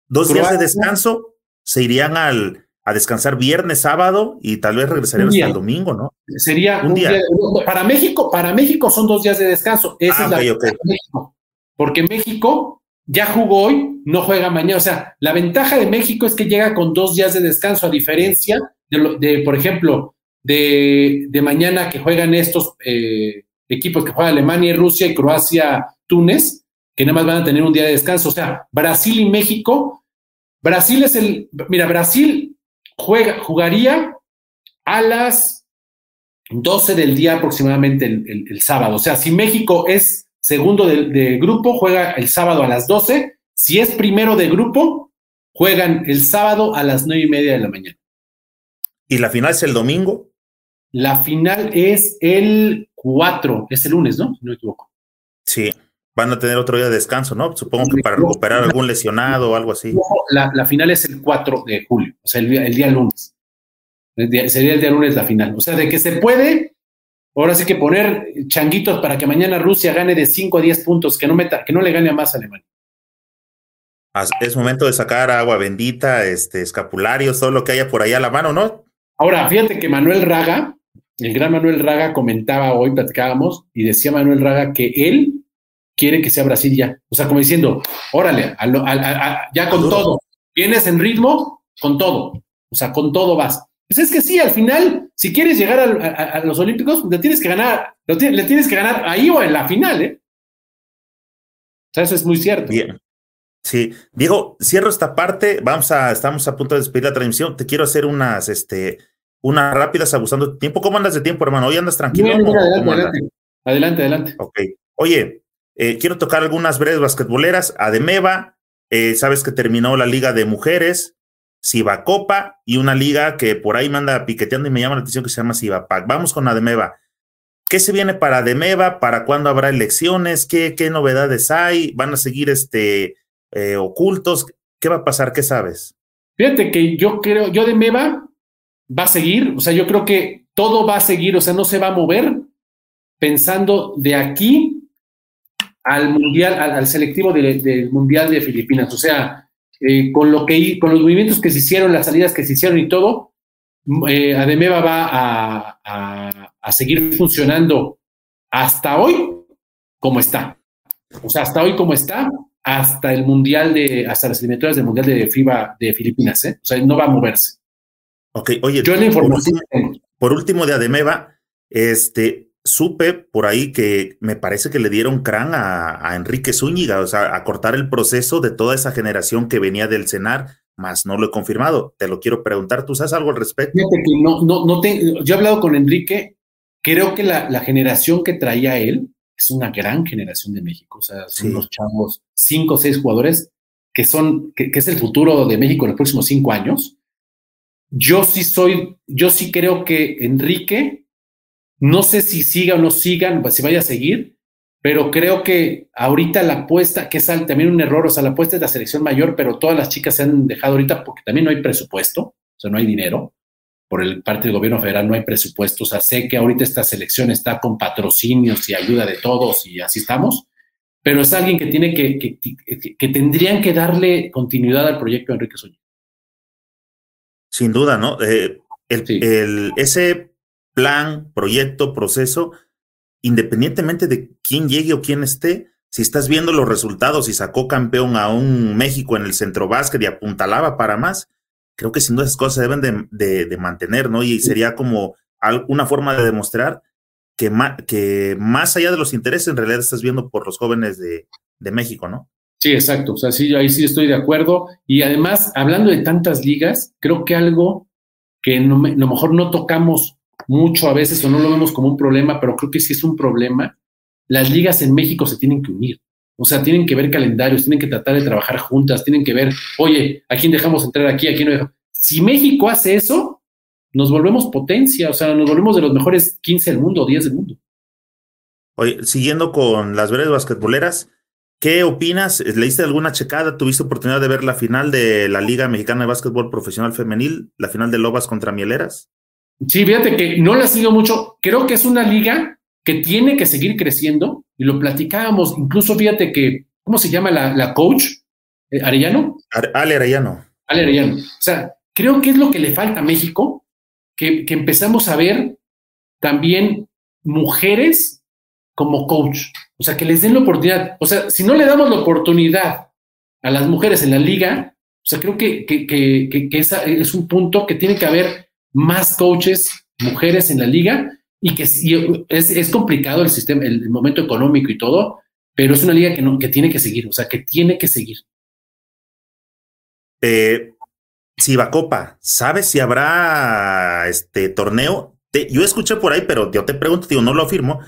dos, días de descanso, se irían al, a descansar viernes, sábado y tal vez regresarían hasta el domingo, ¿no? Sería un, día. Para México, para México son dos días de descanso. Esa ah, es la México. Porque México ya jugó hoy, no juega mañana. O sea, la ventaja de México es que llega con dos días de descanso, a diferencia de, de por ejemplo, de, mañana que juegan estos eh, equipos que juegan Alemania y Rusia y Croacia, Túnez, que nada más van a tener un día de descanso. O sea, Brasil y México. Brasil es el. Mira, Brasil juega, jugaría a las 12 del día aproximadamente el, sábado. O sea, si México es segundo de, de, grupo, juega el sábado a las 12. Si es primero de grupo, juegan el sábado a las nueve y media de la mañana. ¿Y la final es el domingo? La final es el 4, es el lunes, ¿no? no me equivoco. Sí, van a tener otro día de descanso, ¿no? Supongo que para recuperar algún lesionado o algo así. La, final es el 4 de julio, o sea, el, día lunes. sería el día lunes la final. O sea, de que se puede, ahora sí que poner changuitos para que mañana Rusia gane de 5 a 10 puntos, que no, meta, que no le gane a más a Alemania. Es momento de sacar agua bendita, este, escapularios, todo lo que haya por ahí a la mano, ¿no? Ahora, fíjate que Manuel Raga, el gran Manuel Raga comentaba hoy, platicábamos, y decía Manuel Raga que él quiere que sea Brasil ya. O sea, como diciendo, órale, ya con todo. Vienes en ritmo, con todo. O sea, con todo vas. Pues es que sí, al final, si quieres llegar a, los Olímpicos, le tienes que ganar, le tienes que ganar ahí o en la final, ¿eh? O sea, eso es muy cierto. Bien. Sí, Diego, cierro esta parte. Vamos a, estamos a punto de despedir la transmisión. Te quiero hacer unas, este, unas rápidas abusando de tiempo. ¿Cómo andas de tiempo, hermano? ¿Hoy andas tranquilo? adelante, adelante, adelante, Ok. Oye, eh, quiero tocar algunas breves basquetboleras. Ademeva, eh, sabes que terminó la Liga de Mujeres, Copa y una liga que por ahí me anda piqueteando y me llama la atención que se llama Siva Pac. Vamos con Ademeva. ¿Qué se viene para Ademeva? ¿Para cuándo habrá elecciones? ¿Qué, qué novedades hay? ¿Van a seguir este, eh, ocultos? ¿Qué va a pasar? ¿Qué sabes? Fíjate que yo creo, yo de Meva va a seguir, o sea, yo creo que todo va a seguir, o sea, no se va a mover pensando de aquí al mundial, al, selectivo del mundial de Filipinas, o sea, eh, con lo que con los movimientos que se hicieron, las salidas que se hicieron y todo, eh, Ademeva va a, a, seguir funcionando hasta hoy como está. O sea, hasta hoy como está, hasta el mundial de, hasta las eliminatorias del mundial de FIBA de Filipinas, ¿eh? O sea, no va a moverse. Ok, oye, Yo la información por, último, de Ademeva, este, supe por ahí que me parece que le dieron crán a, Enrique Zúñiga, o sea, a cortar el proceso de toda esa generación que venía del CENAR, más no lo he confirmado. Te lo quiero preguntar, ¿tú sabes algo al respecto? Fíjate que no, no, no te, yo he hablado con Enrique, creo que la, la generación que traía él es una gran generación de México, o sea, son los chavos, cinco o seis jugadores que son, que, que, es el futuro de México en los próximos cinco años yo sí soy, yo sí creo que Enrique, no sé si siga o no sigan, pues si vaya a seguir, pero creo que ahorita la apuesta, que es también un error, o sea, la apuesta es la selección mayor, pero todas las chicas se han dejado ahorita porque también no hay presupuesto, o sea, no hay dinero. Por el parte del gobierno federal no hay presupuesto. O sea, sé que ahorita esta selección está con patrocinios y ayuda de todos y así estamos, pero es alguien que tiene que, que, que, tendrían que darle continuidad al proyecto de Enrique Soñé. Sin duda, ¿no? Eh, el, ese plan, proyecto, proceso, independientemente de quién llegue o quién esté, si estás viendo los resultados y sacó campeón a un México en el centro básquet y apuntalaba para más, creo que sin duda esas cosas deben de, mantener, ¿no? Y sería como una forma de demostrar que, que más allá de los intereses, en realidad estás viendo por los jóvenes de, de México, ¿no? Sí, exacto. O sea, sí, ahí sí estoy de acuerdo. Y además, hablando de tantas ligas, creo que algo que a lo mejor no tocamos mucho a veces o no lo vemos como un problema, pero creo que sí es un problema. Las ligas en México se tienen que unir. O sea, tienen que ver calendarios, tienen que tratar de trabajar juntas, tienen que ver, oye, ¿a quién dejamos entrar aquí? ¿A quién no? Si México hace eso, nos volvemos potencia, o sea, nos volvemos de los mejores 15 del mundo, 10 del mundo. Oye, siguiendo con las breves basquetboleras, ¿qué opinas? ¿Leíste alguna checada? ¿Tuviste oportunidad de ver la final de la Liga Mexicana de Básquetbol Profesional Femenil, la final de Lobas contra Mieleras? Sí, fíjate que no la sigo mucho. Creo que es una liga que tiene que seguir creciendo y lo platicábamos. Incluso fíjate que, ¿cómo se llama la, coach? Eh, ¿Arellano? Ale Arellano. Ale Arellano. O sea, creo que es lo que le falta a México, que, que empezamos a ver también mujeres como coach. O sea, que les den la oportunidad. O sea, si no le damos la oportunidad a las mujeres en la liga, o sea, creo que, que, que, que esa es un punto que tiene que haber más coaches mujeres en la liga y que es, es complicado el sistema, el, momento económico y todo, pero es una liga que, no, que tiene que seguir, o sea, que tiene que seguir. Eh, Copa, ¿sabes si habrá este torneo? yo escuché por ahí, pero yo te pregunto, digo, no lo afirmo,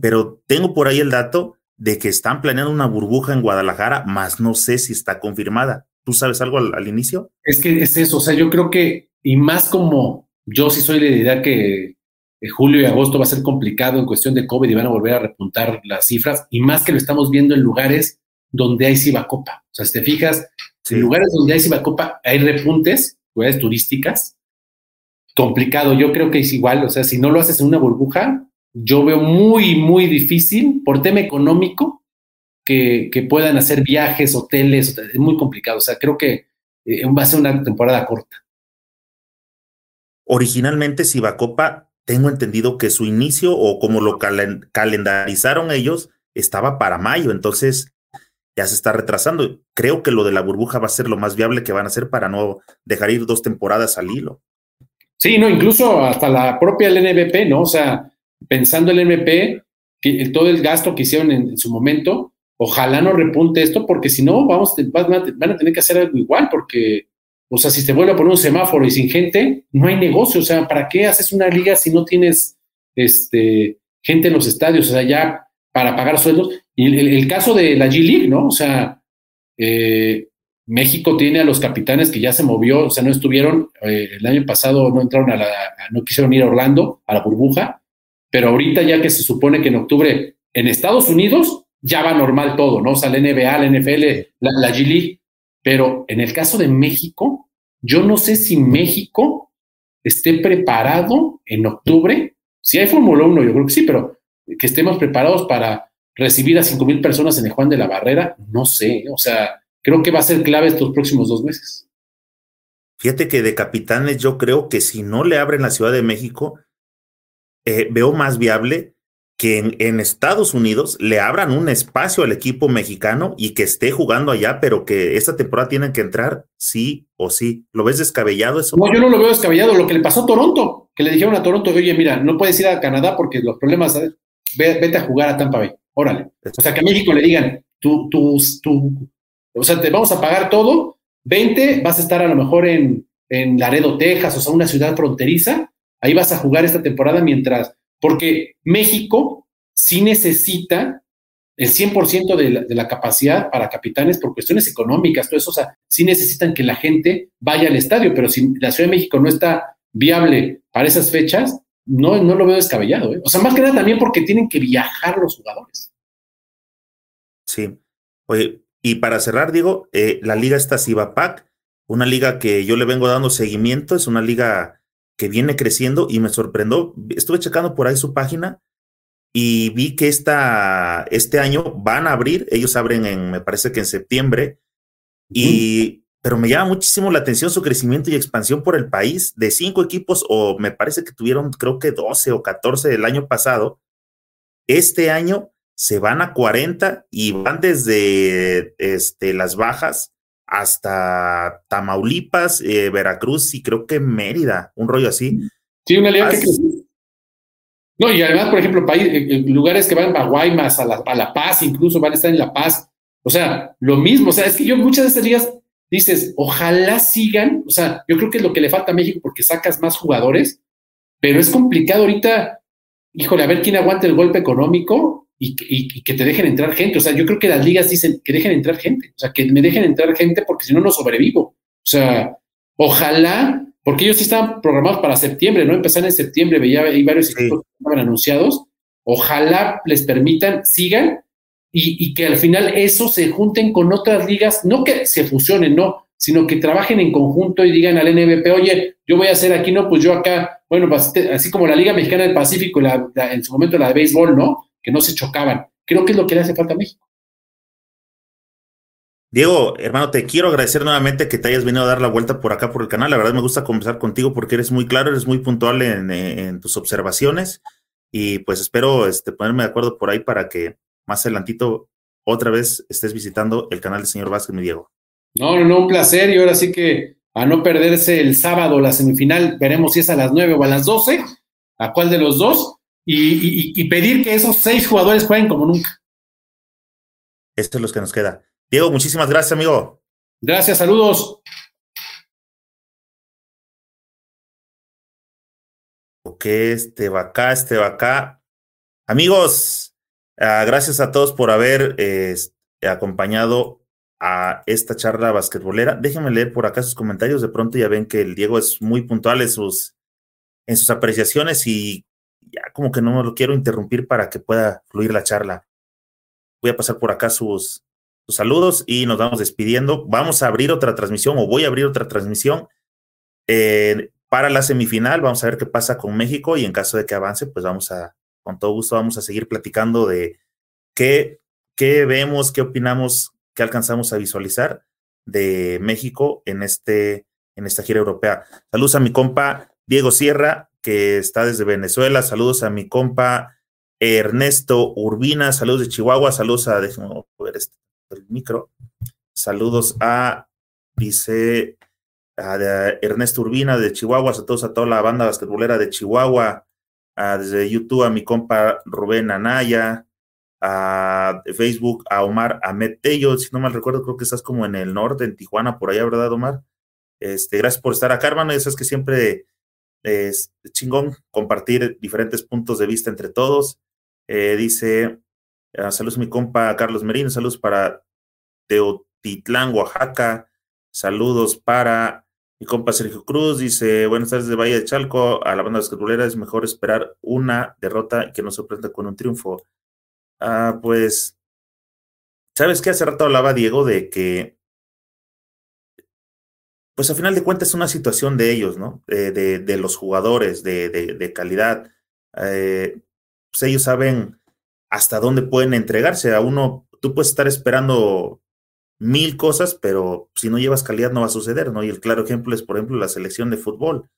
pero tengo por ahí el dato de que están planeando una burbuja en Guadalajara, más no sé si está confirmada. ¿Tú sabes algo al, al, inicio? Es que es eso, o sea, yo creo que, y más como yo sí soy de la idea que julio y agosto va a ser complicado en cuestión de COVID y van a volver a repuntar las cifras, y más que lo estamos viendo en lugares donde hay Cibacopa. O sea, si te fijas, en lugares donde hay Cibacopa hay repuntes, ciudades turísticas, complicado. Yo creo que es igual, o sea, si no lo haces en una burbuja, yo veo muy, muy difícil por tema económico que, que puedan hacer viajes, hoteles, es muy complicado. O sea, creo que eh, va a ser una temporada corta. Originalmente Cibacopa, tengo entendido que su inicio o como lo calendarizaron ellos estaba para mayo, entonces ya se está retrasando. Creo que lo de la burbuja va a ser lo más viable que van a hacer para no dejar ir dos temporadas al hilo. Sí, no, incluso hasta la propia LNBP, ¿no? O sea, pensando el NBP, que todo el gasto que hicieron en, su momento, ojalá no repunte esto, porque si no, vamos, van a tener que hacer algo igual, porque o sea, si te vuelve a poner un semáforo y sin gente, no hay negocio. O sea, ¿para qué haces una liga si no tienes este, gente en los estadios? O sea, ya para pagar sueldos. Y el, caso de la G-League, ¿no? O sea, eh, México tiene a los capitanes que ya se movió, o sea, no estuvieron, eh, el año pasado no entraron a la, no quisieron ir a Orlando, a la burbuja, pero ahorita ya que se supone que en octubre en Estados Unidos ya va normal todo, ¿no? O sea, la NBA, la NFL, la, G-League, pero en el caso de México, yo no sé si México esté preparado en octubre. Si hay Fórmula 1, yo creo que sí, pero que estemos preparados para recibir a 5 mil personas en el Juan de la Barrera, no sé. O sea, creo que va a ser clave estos próximos dos meses. Fíjate que de capitanes yo creo que si no le abren la Ciudad de México, eh, veo más viable que en, Estados Unidos le abran un espacio al equipo mexicano y que esté jugando allá, pero que esta temporada tienen que entrar sí o sí. ¿Lo ves descabellado eso? No, yo no lo veo descabellado. Lo que le pasó a Toronto, que le dijeron a Toronto, oye, mira, no puedes ir a Canadá porque los problemas, vete a jugar a Tampa Bay. Órale. O sea, que a México le digan, tú, tú, tú, o sea, te vamos a pagar todo, 20, vas a estar a lo mejor en, en Laredo, Texas, o sea, una ciudad fronteriza, ahí vas a jugar esta temporada mientras porque México sí necesita el 100% de la, capacidad para capitanes por cuestiones económicas, todo eso, o sea, sí necesitan que la gente vaya al estadio, pero si la Ciudad de México no está viable para esas fechas, no, no lo veo descabellado. ¿eh? O sea, más que nada también porque tienen que viajar los jugadores. Sí. Oye, y para cerrar, digo, eh, la liga está Cibapac, una liga que yo le vengo dando seguimiento, es una liga que viene creciendo y me sorprendió. Estuve checando por ahí su página y vi que esta, este año van a abrir, ellos abren en, me parece que en septiembre, y, pero me llama muchísimo la atención su crecimiento y expansión por el país, de cinco equipos, o me parece que tuvieron creo que 12 o 14 el año pasado, este año se van a 40 y van desde este, las bajas hasta Tamaulipas, eh, Veracruz y creo que Mérida, un rollo así. Sí, una liga que no, y además, por ejemplo, país, eh, eh, lugares que van a Guaymas, a la, a la Paz, incluso van a estar en La Paz. O sea, lo mismo. O sea, es que yo muchas de estas ligas dices, ojalá sigan. O sea, yo creo que es lo que le falta a México porque sacas más jugadores, pero es complicado ahorita. Híjole, a ver quién aguanta el golpe económico y, y, que te dejen entrar gente. O sea, yo creo que las ligas dicen que dejen entrar gente. O sea, que me dejen entrar gente porque si no, no sobrevivo. O sea, ojalá porque ellos sí estaban programados para septiembre, ¿no? Empezaron en septiembre, veía hay varios equipos que estaban anunciados. Ojalá les permitan, sigan y, que al final eso se junten con otras ligas, no que se fusionen, no, sino que trabajen en conjunto y digan al NBP, oye, yo voy a hacer aquí, no, pues yo acá, bueno, pues, así como la Liga Mexicana del Pacífico, la, en su momento la de béisbol, ¿no? Que no se chocaban. Creo que es lo que le hace falta a México. Diego, hermano, te quiero agradecer nuevamente que te hayas venido a dar la vuelta por acá por el canal. La verdad me gusta conversar contigo porque eres muy claro, eres muy puntual en, tus observaciones y pues espero este, ponerme de acuerdo por ahí para que más adelantito otra vez estés visitando el canal del señor Vázquez, mi Diego. No, no, no, un placer y ahora sí que a no perderse el sábado la semifinal, veremos si es a las nueve o a las doce, a cuál de los dos, y, y pedir que esos seis jugadores jueguen como nunca. Esto es lo que nos queda. Diego, muchísimas gracias, amigo. Gracias, saludos. Ok, este va acá, este va acá. Amigos, ah, gracias a todos por haber acompañado a esta charla basquetbolera. Déjenme leer por acá sus comentarios. De pronto ya ven que el Diego es muy puntual en sus, en sus apreciaciones y ya como que no lo quiero interrumpir para que pueda fluir la charla. Voy a pasar por acá sus, saludos y nos vamos despidiendo. Vamos a abrir otra transmisión o voy a abrir otra transmisión eh, para la semifinal. Vamos a ver qué pasa con México y en caso de que avance, pues vamos a, con todo gusto, vamos a seguir platicando de qué, qué vemos, qué opinamos, qué alcanzamos a visualizar de México en, este, en esta gira europea. Saludos a mi compa Diego Sierra, que está desde Venezuela. Saludos a mi compa Ernesto Urbina. Saludos de Chihuahua. Saludos a, déjenme ver este el micro. Saludos a, dice, a, Ernesto Urbina de Chihuahua, a todos, a toda la banda basquetbolera de Chihuahua, a, desde YouTube a mi compa Rubén Anaya, a Facebook a Omar Ahmed Tello, si no mal recuerdo, creo que estás como en el norte, en Tijuana, por allá, ¿verdad, Omar? Este, gracias por estar acá, hermano. Eso es que siempre es chingón compartir diferentes puntos de vista entre todos. Eh, dice Ah, saludos mi compa Carlos Merino, saludos para Teotitlán, Oaxaca, saludos para mi compa Sergio Cruz, dice, buenas tardes de Valle de Chalco, a la banda basquetbolera es mejor esperar una derrota que no sorprenda con un triunfo. Ah, pues, ¿sabes qué? Hace rato hablaba Diego de que, pues a final de cuentas es una situación de ellos, ¿no? De, de, los jugadores, de, calidad. Eh, pues ellos saben hasta dónde pueden entregarse. A uno, tú puedes estar esperando mil cosas, pero si no llevas calidad no va a suceder, ¿no? Y el claro ejemplo es, por ejemplo, la selección de fútbol.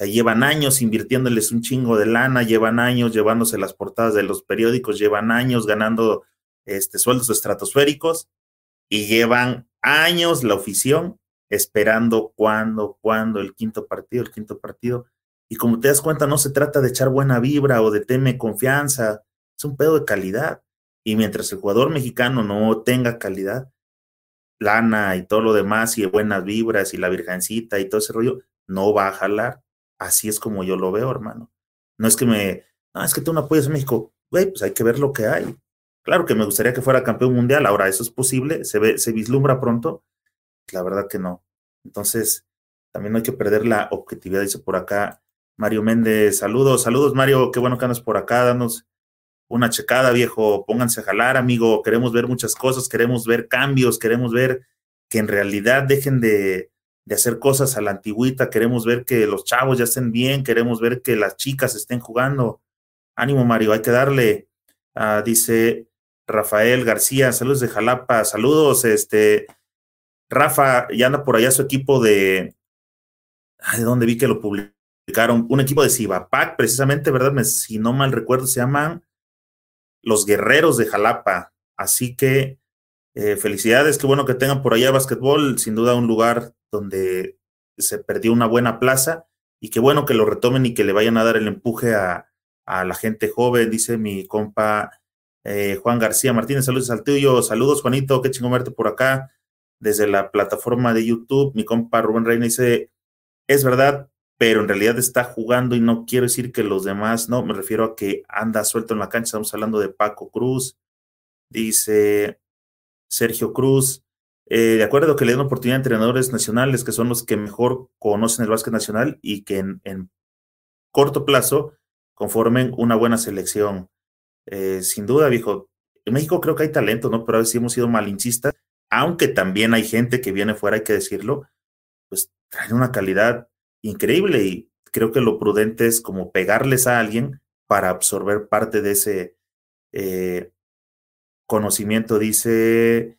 Llevan años invirtiéndoles un chingo de lana, llevan años llevándose las portadas de los periódicos, llevan años ganando este, sueldos estratosféricos y llevan años la ofición esperando cuándo, cuándo, el quinto partido, el quinto partido. Y como te das cuenta, no se trata de echar buena vibra o de teme confianza es un pedo de calidad. Y mientras el jugador mexicano no tenga calidad, lana y todo lo demás, y buenas vibras y la virgencita y todo ese rollo, no va a jalar. Así es como yo lo veo, hermano. No es que me, no, es que tú no apoyas a México. Güey, pues hay que ver lo que hay. Claro que me gustaría que fuera campeón mundial, ahora eso es posible, se, ve, se vislumbra pronto, la verdad que no. Entonces, también no hay que perder la objetividad, dice por acá Mario Méndez, saludos, saludos Mario, qué bueno que andas por acá, danos una checada, viejo, pónganse a jalar, amigo, queremos ver muchas cosas, queremos ver cambios, queremos ver que en realidad dejen de, de hacer cosas a la antigüita, queremos ver que los chavos ya estén bien, queremos ver que las chicas estén jugando. Ánimo, Mario, hay que darle. Ah, dice Rafael García, saludos de Jalapa, saludos, este, Rafa, ya anda por allá su equipo de, ¿de dónde vi que lo publicaron? Un equipo de Cibapac, precisamente, ¿verdad? Me, si no mal recuerdo, se llaman los Guerreros de Jalapa. Así que eh, felicidades, qué bueno que tengan por allá básquetbol, sin duda un lugar donde se perdió una buena plaza y qué bueno que lo retomen y que le vayan a dar el empuje a, a la gente joven, dice mi compa eh, Juan García Martínez, saludos al tuyo, saludos Juanito, qué chingo verte por acá desde la plataforma de YouTube, mi compa Rubén Reina dice, es verdad, pero en realidad está jugando y no quiero decir que los demás, no, me refiero a que anda suelto en la cancha, estamos hablando de Paco Cruz, dice Sergio Cruz. Eh, de acuerdo que le den oportunidad a entrenadores nacionales que son los que mejor conocen el básquet nacional y que en, corto plazo conformen una buena selección. Eh, sin duda, viejo, en México creo que hay talento, ¿no? Pero a veces hemos sido malinchistas, aunque también hay gente que viene fuera, hay que decirlo, pues traen una calidad increíble y creo que lo prudente es como pegarles a alguien para absorber parte de ese eh, conocimiento, dice,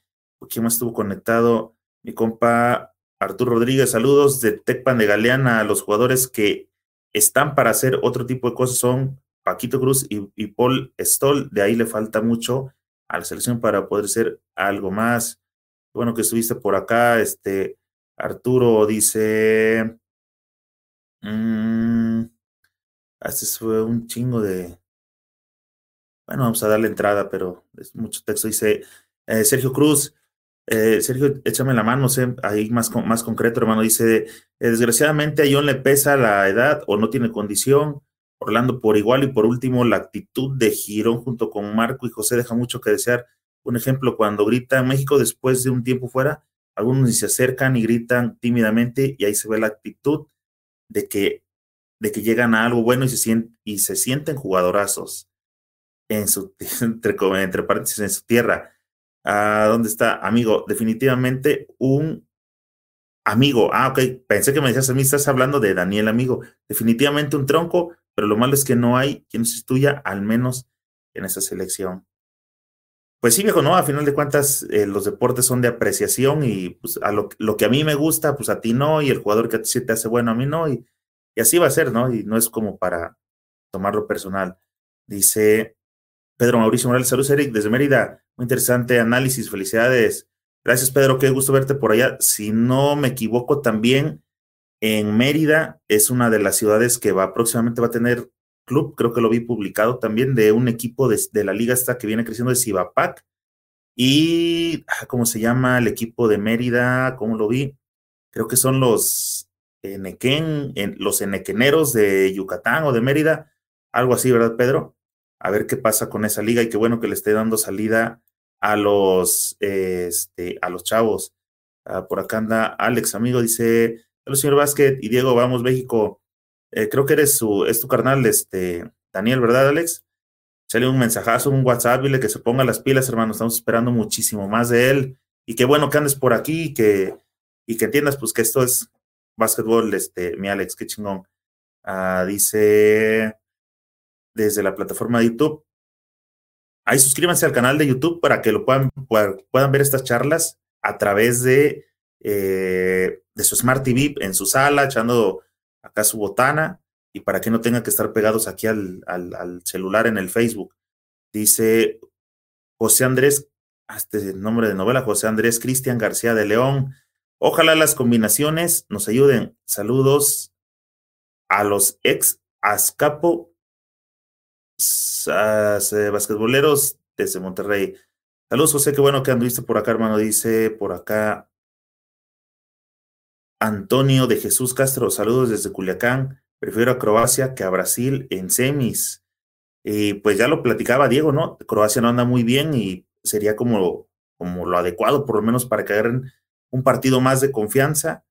¿quién más estuvo conectado? Mi compa Arturo Rodríguez, saludos de Tecpan de Galeana, a los jugadores que están para hacer otro tipo de cosas son Paquito Cruz y, Paul Stoll, de ahí le falta mucho a la selección para poder ser algo más. Bueno que estuviste por acá, este Arturo dice, mmm, este fue un chingo de, bueno, vamos a darle entrada, pero es mucho texto. Dice eh, Sergio Cruz. Eh, Sergio, échame la mano, sé, ahí más, más concreto, hermano. Dice: eh, Desgraciadamente a John le pesa la edad o no tiene condición. Orlando por igual. Y por último, la actitud de Girón junto con Marco y José deja mucho que desear. Un ejemplo, cuando grita México después de un tiempo fuera, algunos se acercan y gritan tímidamente y ahí se ve la actitud de que, de que llegan a algo bueno y se, sienten, y se sienten jugadorazos en su, [LAUGHS] entre, entre paréntesis, en su tierra. ¿A ¿Dónde está? Amigo, definitivamente un amigo. Ah, ok, pensé que me decías a mí, estás hablando de Daniel, amigo. Definitivamente un tronco, pero lo malo es que no hay quien sustituya, al menos en esa selección. Pues sí, viejo, ¿no? A final de cuentas, eh, los deportes son de apreciación y pues, a lo, lo, que a mí me gusta, pues a ti no, y el jugador que a ti te hace bueno, a mí no, y, y así va a ser, ¿no? Y no es como para tomarlo personal. Dice Pedro Mauricio Morales, saludos Eric, desde Mérida, muy interesante análisis, felicidades. Gracias Pedro, qué gusto verte por allá. Si no me equivoco, también en Mérida es una de las ciudades que va próximamente va a tener club, creo que lo vi publicado también, de un equipo de, la liga esta que viene creciendo de Cibapac. Y, ah, ¿cómo se llama el equipo de Mérida? ¿Cómo lo vi? Creo que son los Enequén, los Enequeneros de Yucatán o de Mérida, algo así, ¿verdad, Pedro? a ver qué pasa con esa liga y qué bueno que le esté dando salida a los, este, a los chavos. Ah, por acá anda Alex, amigo, dice, hola señor Vázquez y Diego, vamos México. Eh, creo que eres su, es tu carnal, este, Daniel, ¿verdad, Alex? Sale un mensajazo, un WhatsApp, dile que se ponga las pilas, hermano, estamos esperando muchísimo más de él. Y qué bueno que andes por aquí y que, y que entiendas, pues, que esto es básquetbol, este, mi Alex, qué chingón. Ah, dice, desde la plataforma de YouTube. Ahí suscríbanse al canal de YouTube para que lo puedan, puedan ver estas charlas a través de, eh, de su Smart TV en su sala, echando acá su botana y para que no tengan que estar pegados aquí al, al, celular en el Facebook. Dice José Andrés, ah, este nombre de novela, José Andrés Cristian García de León. Ojalá las combinaciones nos ayuden. Saludos a los ex Azcapo basquetboleros desde Monterrey. Saludos, José, qué bueno que anduviste por acá, hermano. Dice por acá Antonio de Jesús Castro, saludos desde Culiacán. Prefiero a Croacia que a Brasil en semis. Y pues ya lo platicaba Diego, ¿no? Croacia no anda muy bien y sería como, como lo adecuado, por lo menos para que agarren un partido más de confianza.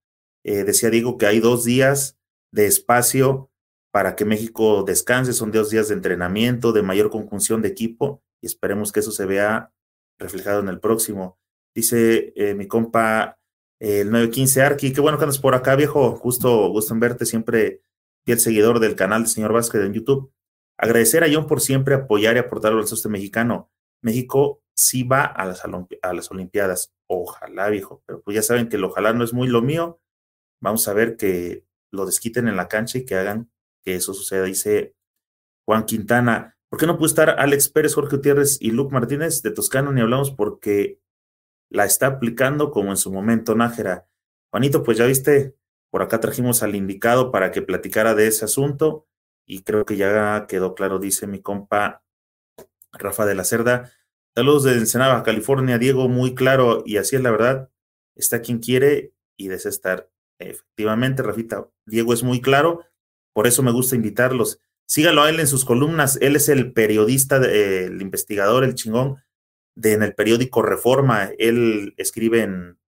Eh, decía Diego que hay dos días de espacio para que México descanse, son dos días de entrenamiento, de mayor conjunción de equipo y esperemos que eso se vea reflejado en el próximo. Dice eh, mi compa el 915 Arqui, qué bueno que andas por acá, viejo. Justo gusto en verte, siempre fiel seguidor del canal del señor Vázquez en YouTube. Agradecer a John por siempre apoyar y aportar al baloncesto mexicano. México sí va a las, a las Olimpiadas. Ojalá, viejo. Pero pues ya saben que el ojalá no es muy lo mío. Vamos a ver que lo desquiten en la cancha y que hagan que eso suceda. Dice Juan Quintana, ¿por qué no pudo estar Alex Pérez, Jorge Gutiérrez y Luke Martínez de Toscano? Ni hablamos porque la está aplicando como en su momento Nájera. Juanito, pues ya viste, por acá trajimos al indicado para que platicara de ese asunto y creo que ya quedó claro, dice mi compa Rafa de la Cerda. Saludos de Ensenada, California, Diego, muy claro y así es la verdad. Está quien quiere y desea estar. Efectivamente, Rafita, Diego es muy claro, por eso me gusta invitarlos. Sígalo a él en sus columnas, él es el periodista, el investigador, el chingón de, en el periódico Reforma, él escribe en,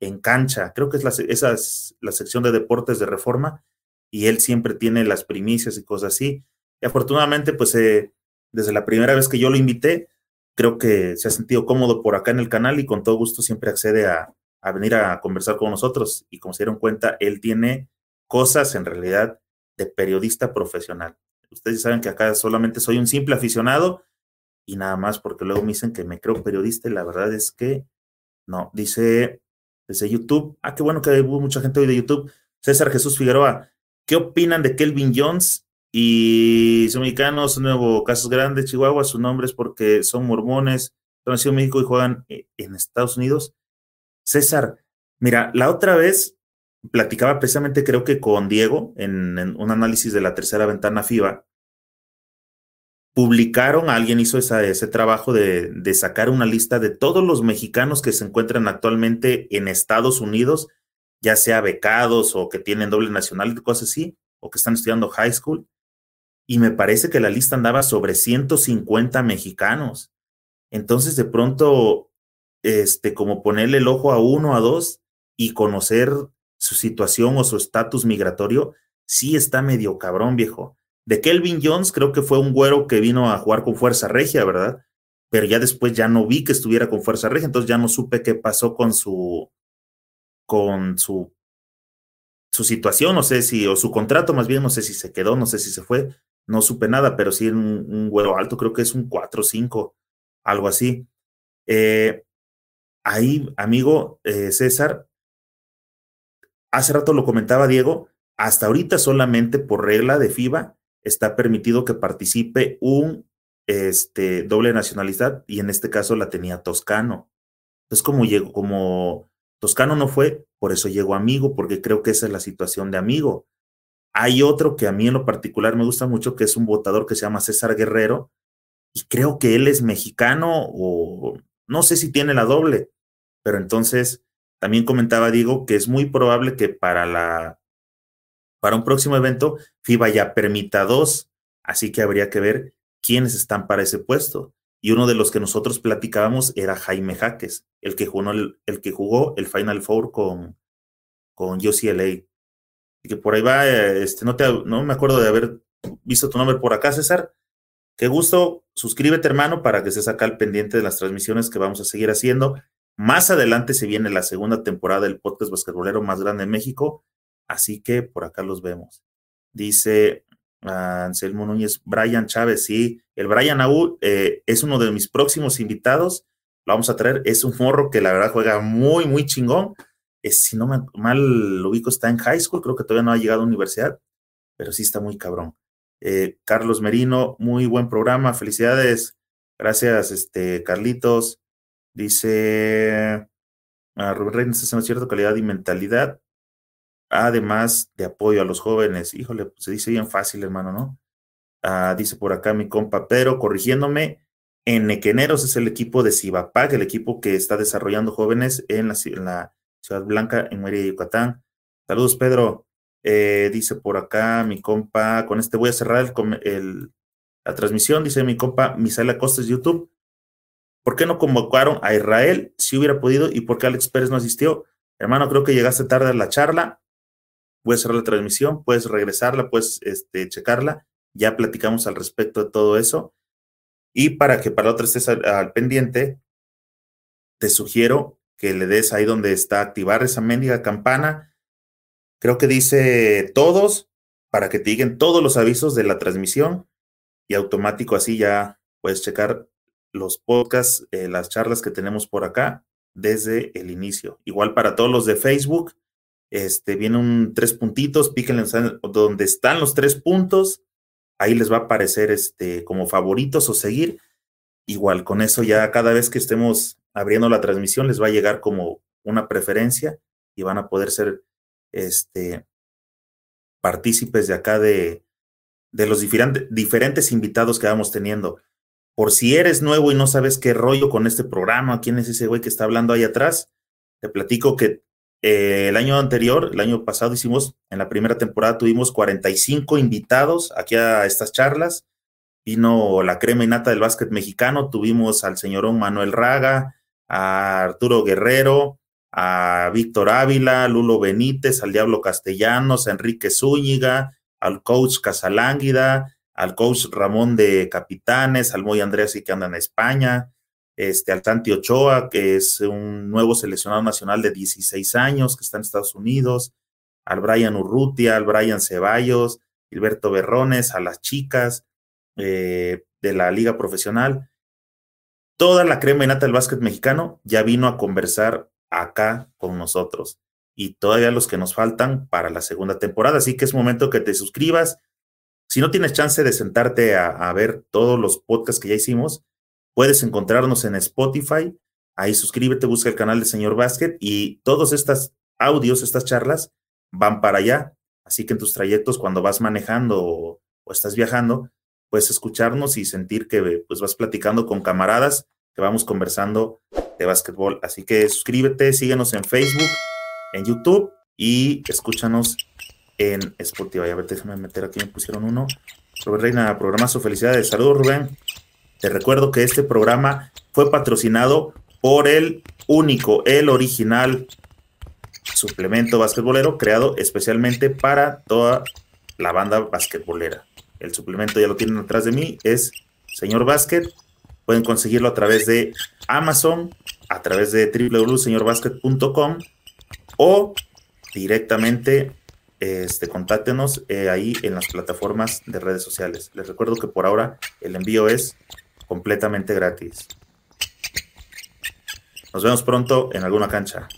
en cancha, creo que es la, esa es la sección de deportes de Reforma, y él siempre tiene las primicias y cosas así. Y afortunadamente, pues eh, desde la primera vez que yo lo invité, creo que se ha sentido cómodo por acá en el canal y con todo gusto siempre accede a, a venir a conversar con nosotros. Y como se dieron cuenta, él tiene cosas en realidad de periodista profesional. Ustedes saben que acá solamente soy un simple aficionado y nada más porque luego me dicen que me creo periodista y la verdad es que no. Dice desde YouTube, ah, qué bueno que hubo mucha gente hoy de YouTube. César Jesús Figueroa, ¿qué opinan de Kelvin Jones y sus mexicanos, nuevo Casos Grandes, Chihuahua? Su nombre es porque son mormones, son nacidos en México y juegan eh, en Estados Unidos. César, mira, la otra vez platicaba precisamente creo que con Diego en, en un análisis de la tercera ventana FIBA publicaron, alguien hizo ese trabajo de, de, sacar una lista de todos los mexicanos que se encuentran actualmente en Estados Unidos, ya sea becados o que tienen doble nacional, cosas así, o que están estudiando high school. Y me parece que la lista andaba sobre 150 mexicanos. Entonces, de pronto, este, como ponerle el ojo a uno, a dos y conocer su situación o su estatus migratorio, sí está medio cabrón, viejo de Kelvin Jones, creo que fue un güero que vino a jugar con Fuerza Regia, ¿verdad? Pero ya después ya no vi que estuviera con Fuerza Regia, entonces ya no supe qué pasó con su, con su, su situación, no sé si, o su contrato más bien, no sé si se quedó, no sé si se fue, no supe nada, pero sí un, un güero alto, creo que es un 4 o 5, algo así. Eh, ahí, amigo eh, César, hace rato lo comentaba Diego, hasta ahorita solamente por regla de FIBA está permitido que participe un este, doble nacionalidad y en este caso la tenía Toscano. Entonces, como llegó, como Toscano no fue, por eso llegó amigo, porque creo que esa es la situación de amigo. Hay otro que a mí en lo particular me gusta mucho, que es un votador que se llama César Guerrero, y creo que él es mexicano o no sé si tiene la doble, pero entonces también comentaba Diego que es muy probable que para la para un próximo evento, FIBA ya permita dos, así que habría que ver quiénes están para ese puesto. Y uno de los que nosotros platicábamos era Jaime Jaques, el que jugó el, Final Four con, con UCLA. Y que por ahí va, este, no, te, no me acuerdo de haber visto tu nombre por acá, César. Qué gusto, suscríbete hermano para que estés acá al pendiente de las transmisiones que vamos a seguir haciendo. Más adelante se viene la segunda temporada del podcast basquetbolero más grande de México Así que por acá los vemos. Dice Anselmo Núñez, Brian Chávez, sí, el Brian Aú eh, es uno de mis próximos invitados. Lo vamos a traer. Es un morro que la verdad juega muy, muy chingón. Es, si no me, mal lo ubico, está en high school, creo que todavía no ha llegado a universidad, pero sí está muy cabrón. Eh, Carlos Merino, muy buen programa, felicidades. Gracias, este, Carlitos. Dice a Rubén Reyes, es una cierta calidad y mentalidad además de apoyo a los jóvenes. Híjole, pues, se dice bien fácil, hermano, ¿no? Ah, dice por acá mi compa Pedro, corrigiéndome, en Nequeneros es el equipo de Cibapag, el equipo que está desarrollando jóvenes en la, Ciudad Blanca, en Mérida, Yucatán. Saludos, Pedro. Eh, dice por acá mi compa, con este voy a cerrar el, la transmisión, dice mi compa Misael Acosta de YouTube. ¿Por qué no convocaron a Israel si hubiera podido y por qué Alex Pérez no asistió? Hermano, creo que llegaste tarde a la charla. Puedes cerrar la transmisión, puedes regresarla, puedes este, checarla. Ya platicamos al respecto de todo eso. Y para que para la otra estés al, pendiente, te sugiero que le des ahí donde está activar esa mendiga campana. Creo que dice todos para que te lleguen todos los avisos de la transmisión y automático así ya puedes checar los podcasts, eh, las charlas que tenemos por acá desde el inicio. Igual para todos los de Facebook, este, vienen tres puntitos, píquenle donde están los tres puntos, ahí les va a aparecer este, como favoritos o seguir. Igual, con eso ya cada vez que estemos abriendo la transmisión les va a llegar como una preferencia y van a poder ser este, partícipes de acá de, de los diferentes invitados que vamos teniendo. Por si eres nuevo y no sabes qué rollo con este programa, quién es ese güey que está hablando ahí atrás, te platico que eh, el año anterior, el año pasado hicimos, en la primera temporada tuvimos 45 invitados aquí a estas charlas. Vino la crema y nata del básquet mexicano, tuvimos al señorón Manuel Raga, a Arturo Guerrero, a Víctor Ávila, Lulo Benítez, al Diablo Castellanos, a Enrique Zúñiga, al coach Casalánguida, al coach Ramón de Capitanes, al Moy Andrés y que anda en España, este, al Tanti Ochoa, que es un nuevo seleccionado nacional de 16 años que está en Estados Unidos, al Brian Urrutia, al Brian Ceballos, Gilberto Berrones, a las chicas eh, de la liga profesional. Toda la crema y nata del básquet mexicano ya vino a conversar acá con nosotros y todavía los que nos faltan para la segunda temporada. Así que es momento que te suscribas, si no tienes chance de sentarte a, ver todos los podcasts que ya hicimos, puedes encontrarnos en Spotify. Ahí suscríbete, busca el canal de Señor Basket y todos estos audios, estas charlas van para allá. Así que en tus trayectos, cuando vas manejando o, estás viajando, puedes escucharnos y sentir que pues, vas platicando con camaradas que vamos conversando de básquetbol. Así que suscríbete, síguenos en Facebook, en YouTube y escúchanos en Spotify. A ver, déjame meter aquí, me pusieron uno. Rubén Reina, programa su felicidades. Saludos, Rubén. Te recuerdo que este programa fue patrocinado por el único, el original suplemento basquetbolero creado especialmente para toda la banda basquetbolera. El suplemento ya lo tienen atrás de mí, es Señor Basket. Pueden conseguirlo a través de Amazon, a través de www.señorbasket.com o directamente este, contáctenos eh, ahí en las plataformas de redes sociales. Les recuerdo que por ahora el envío es completamente gratis. Nos vemos pronto en alguna cancha.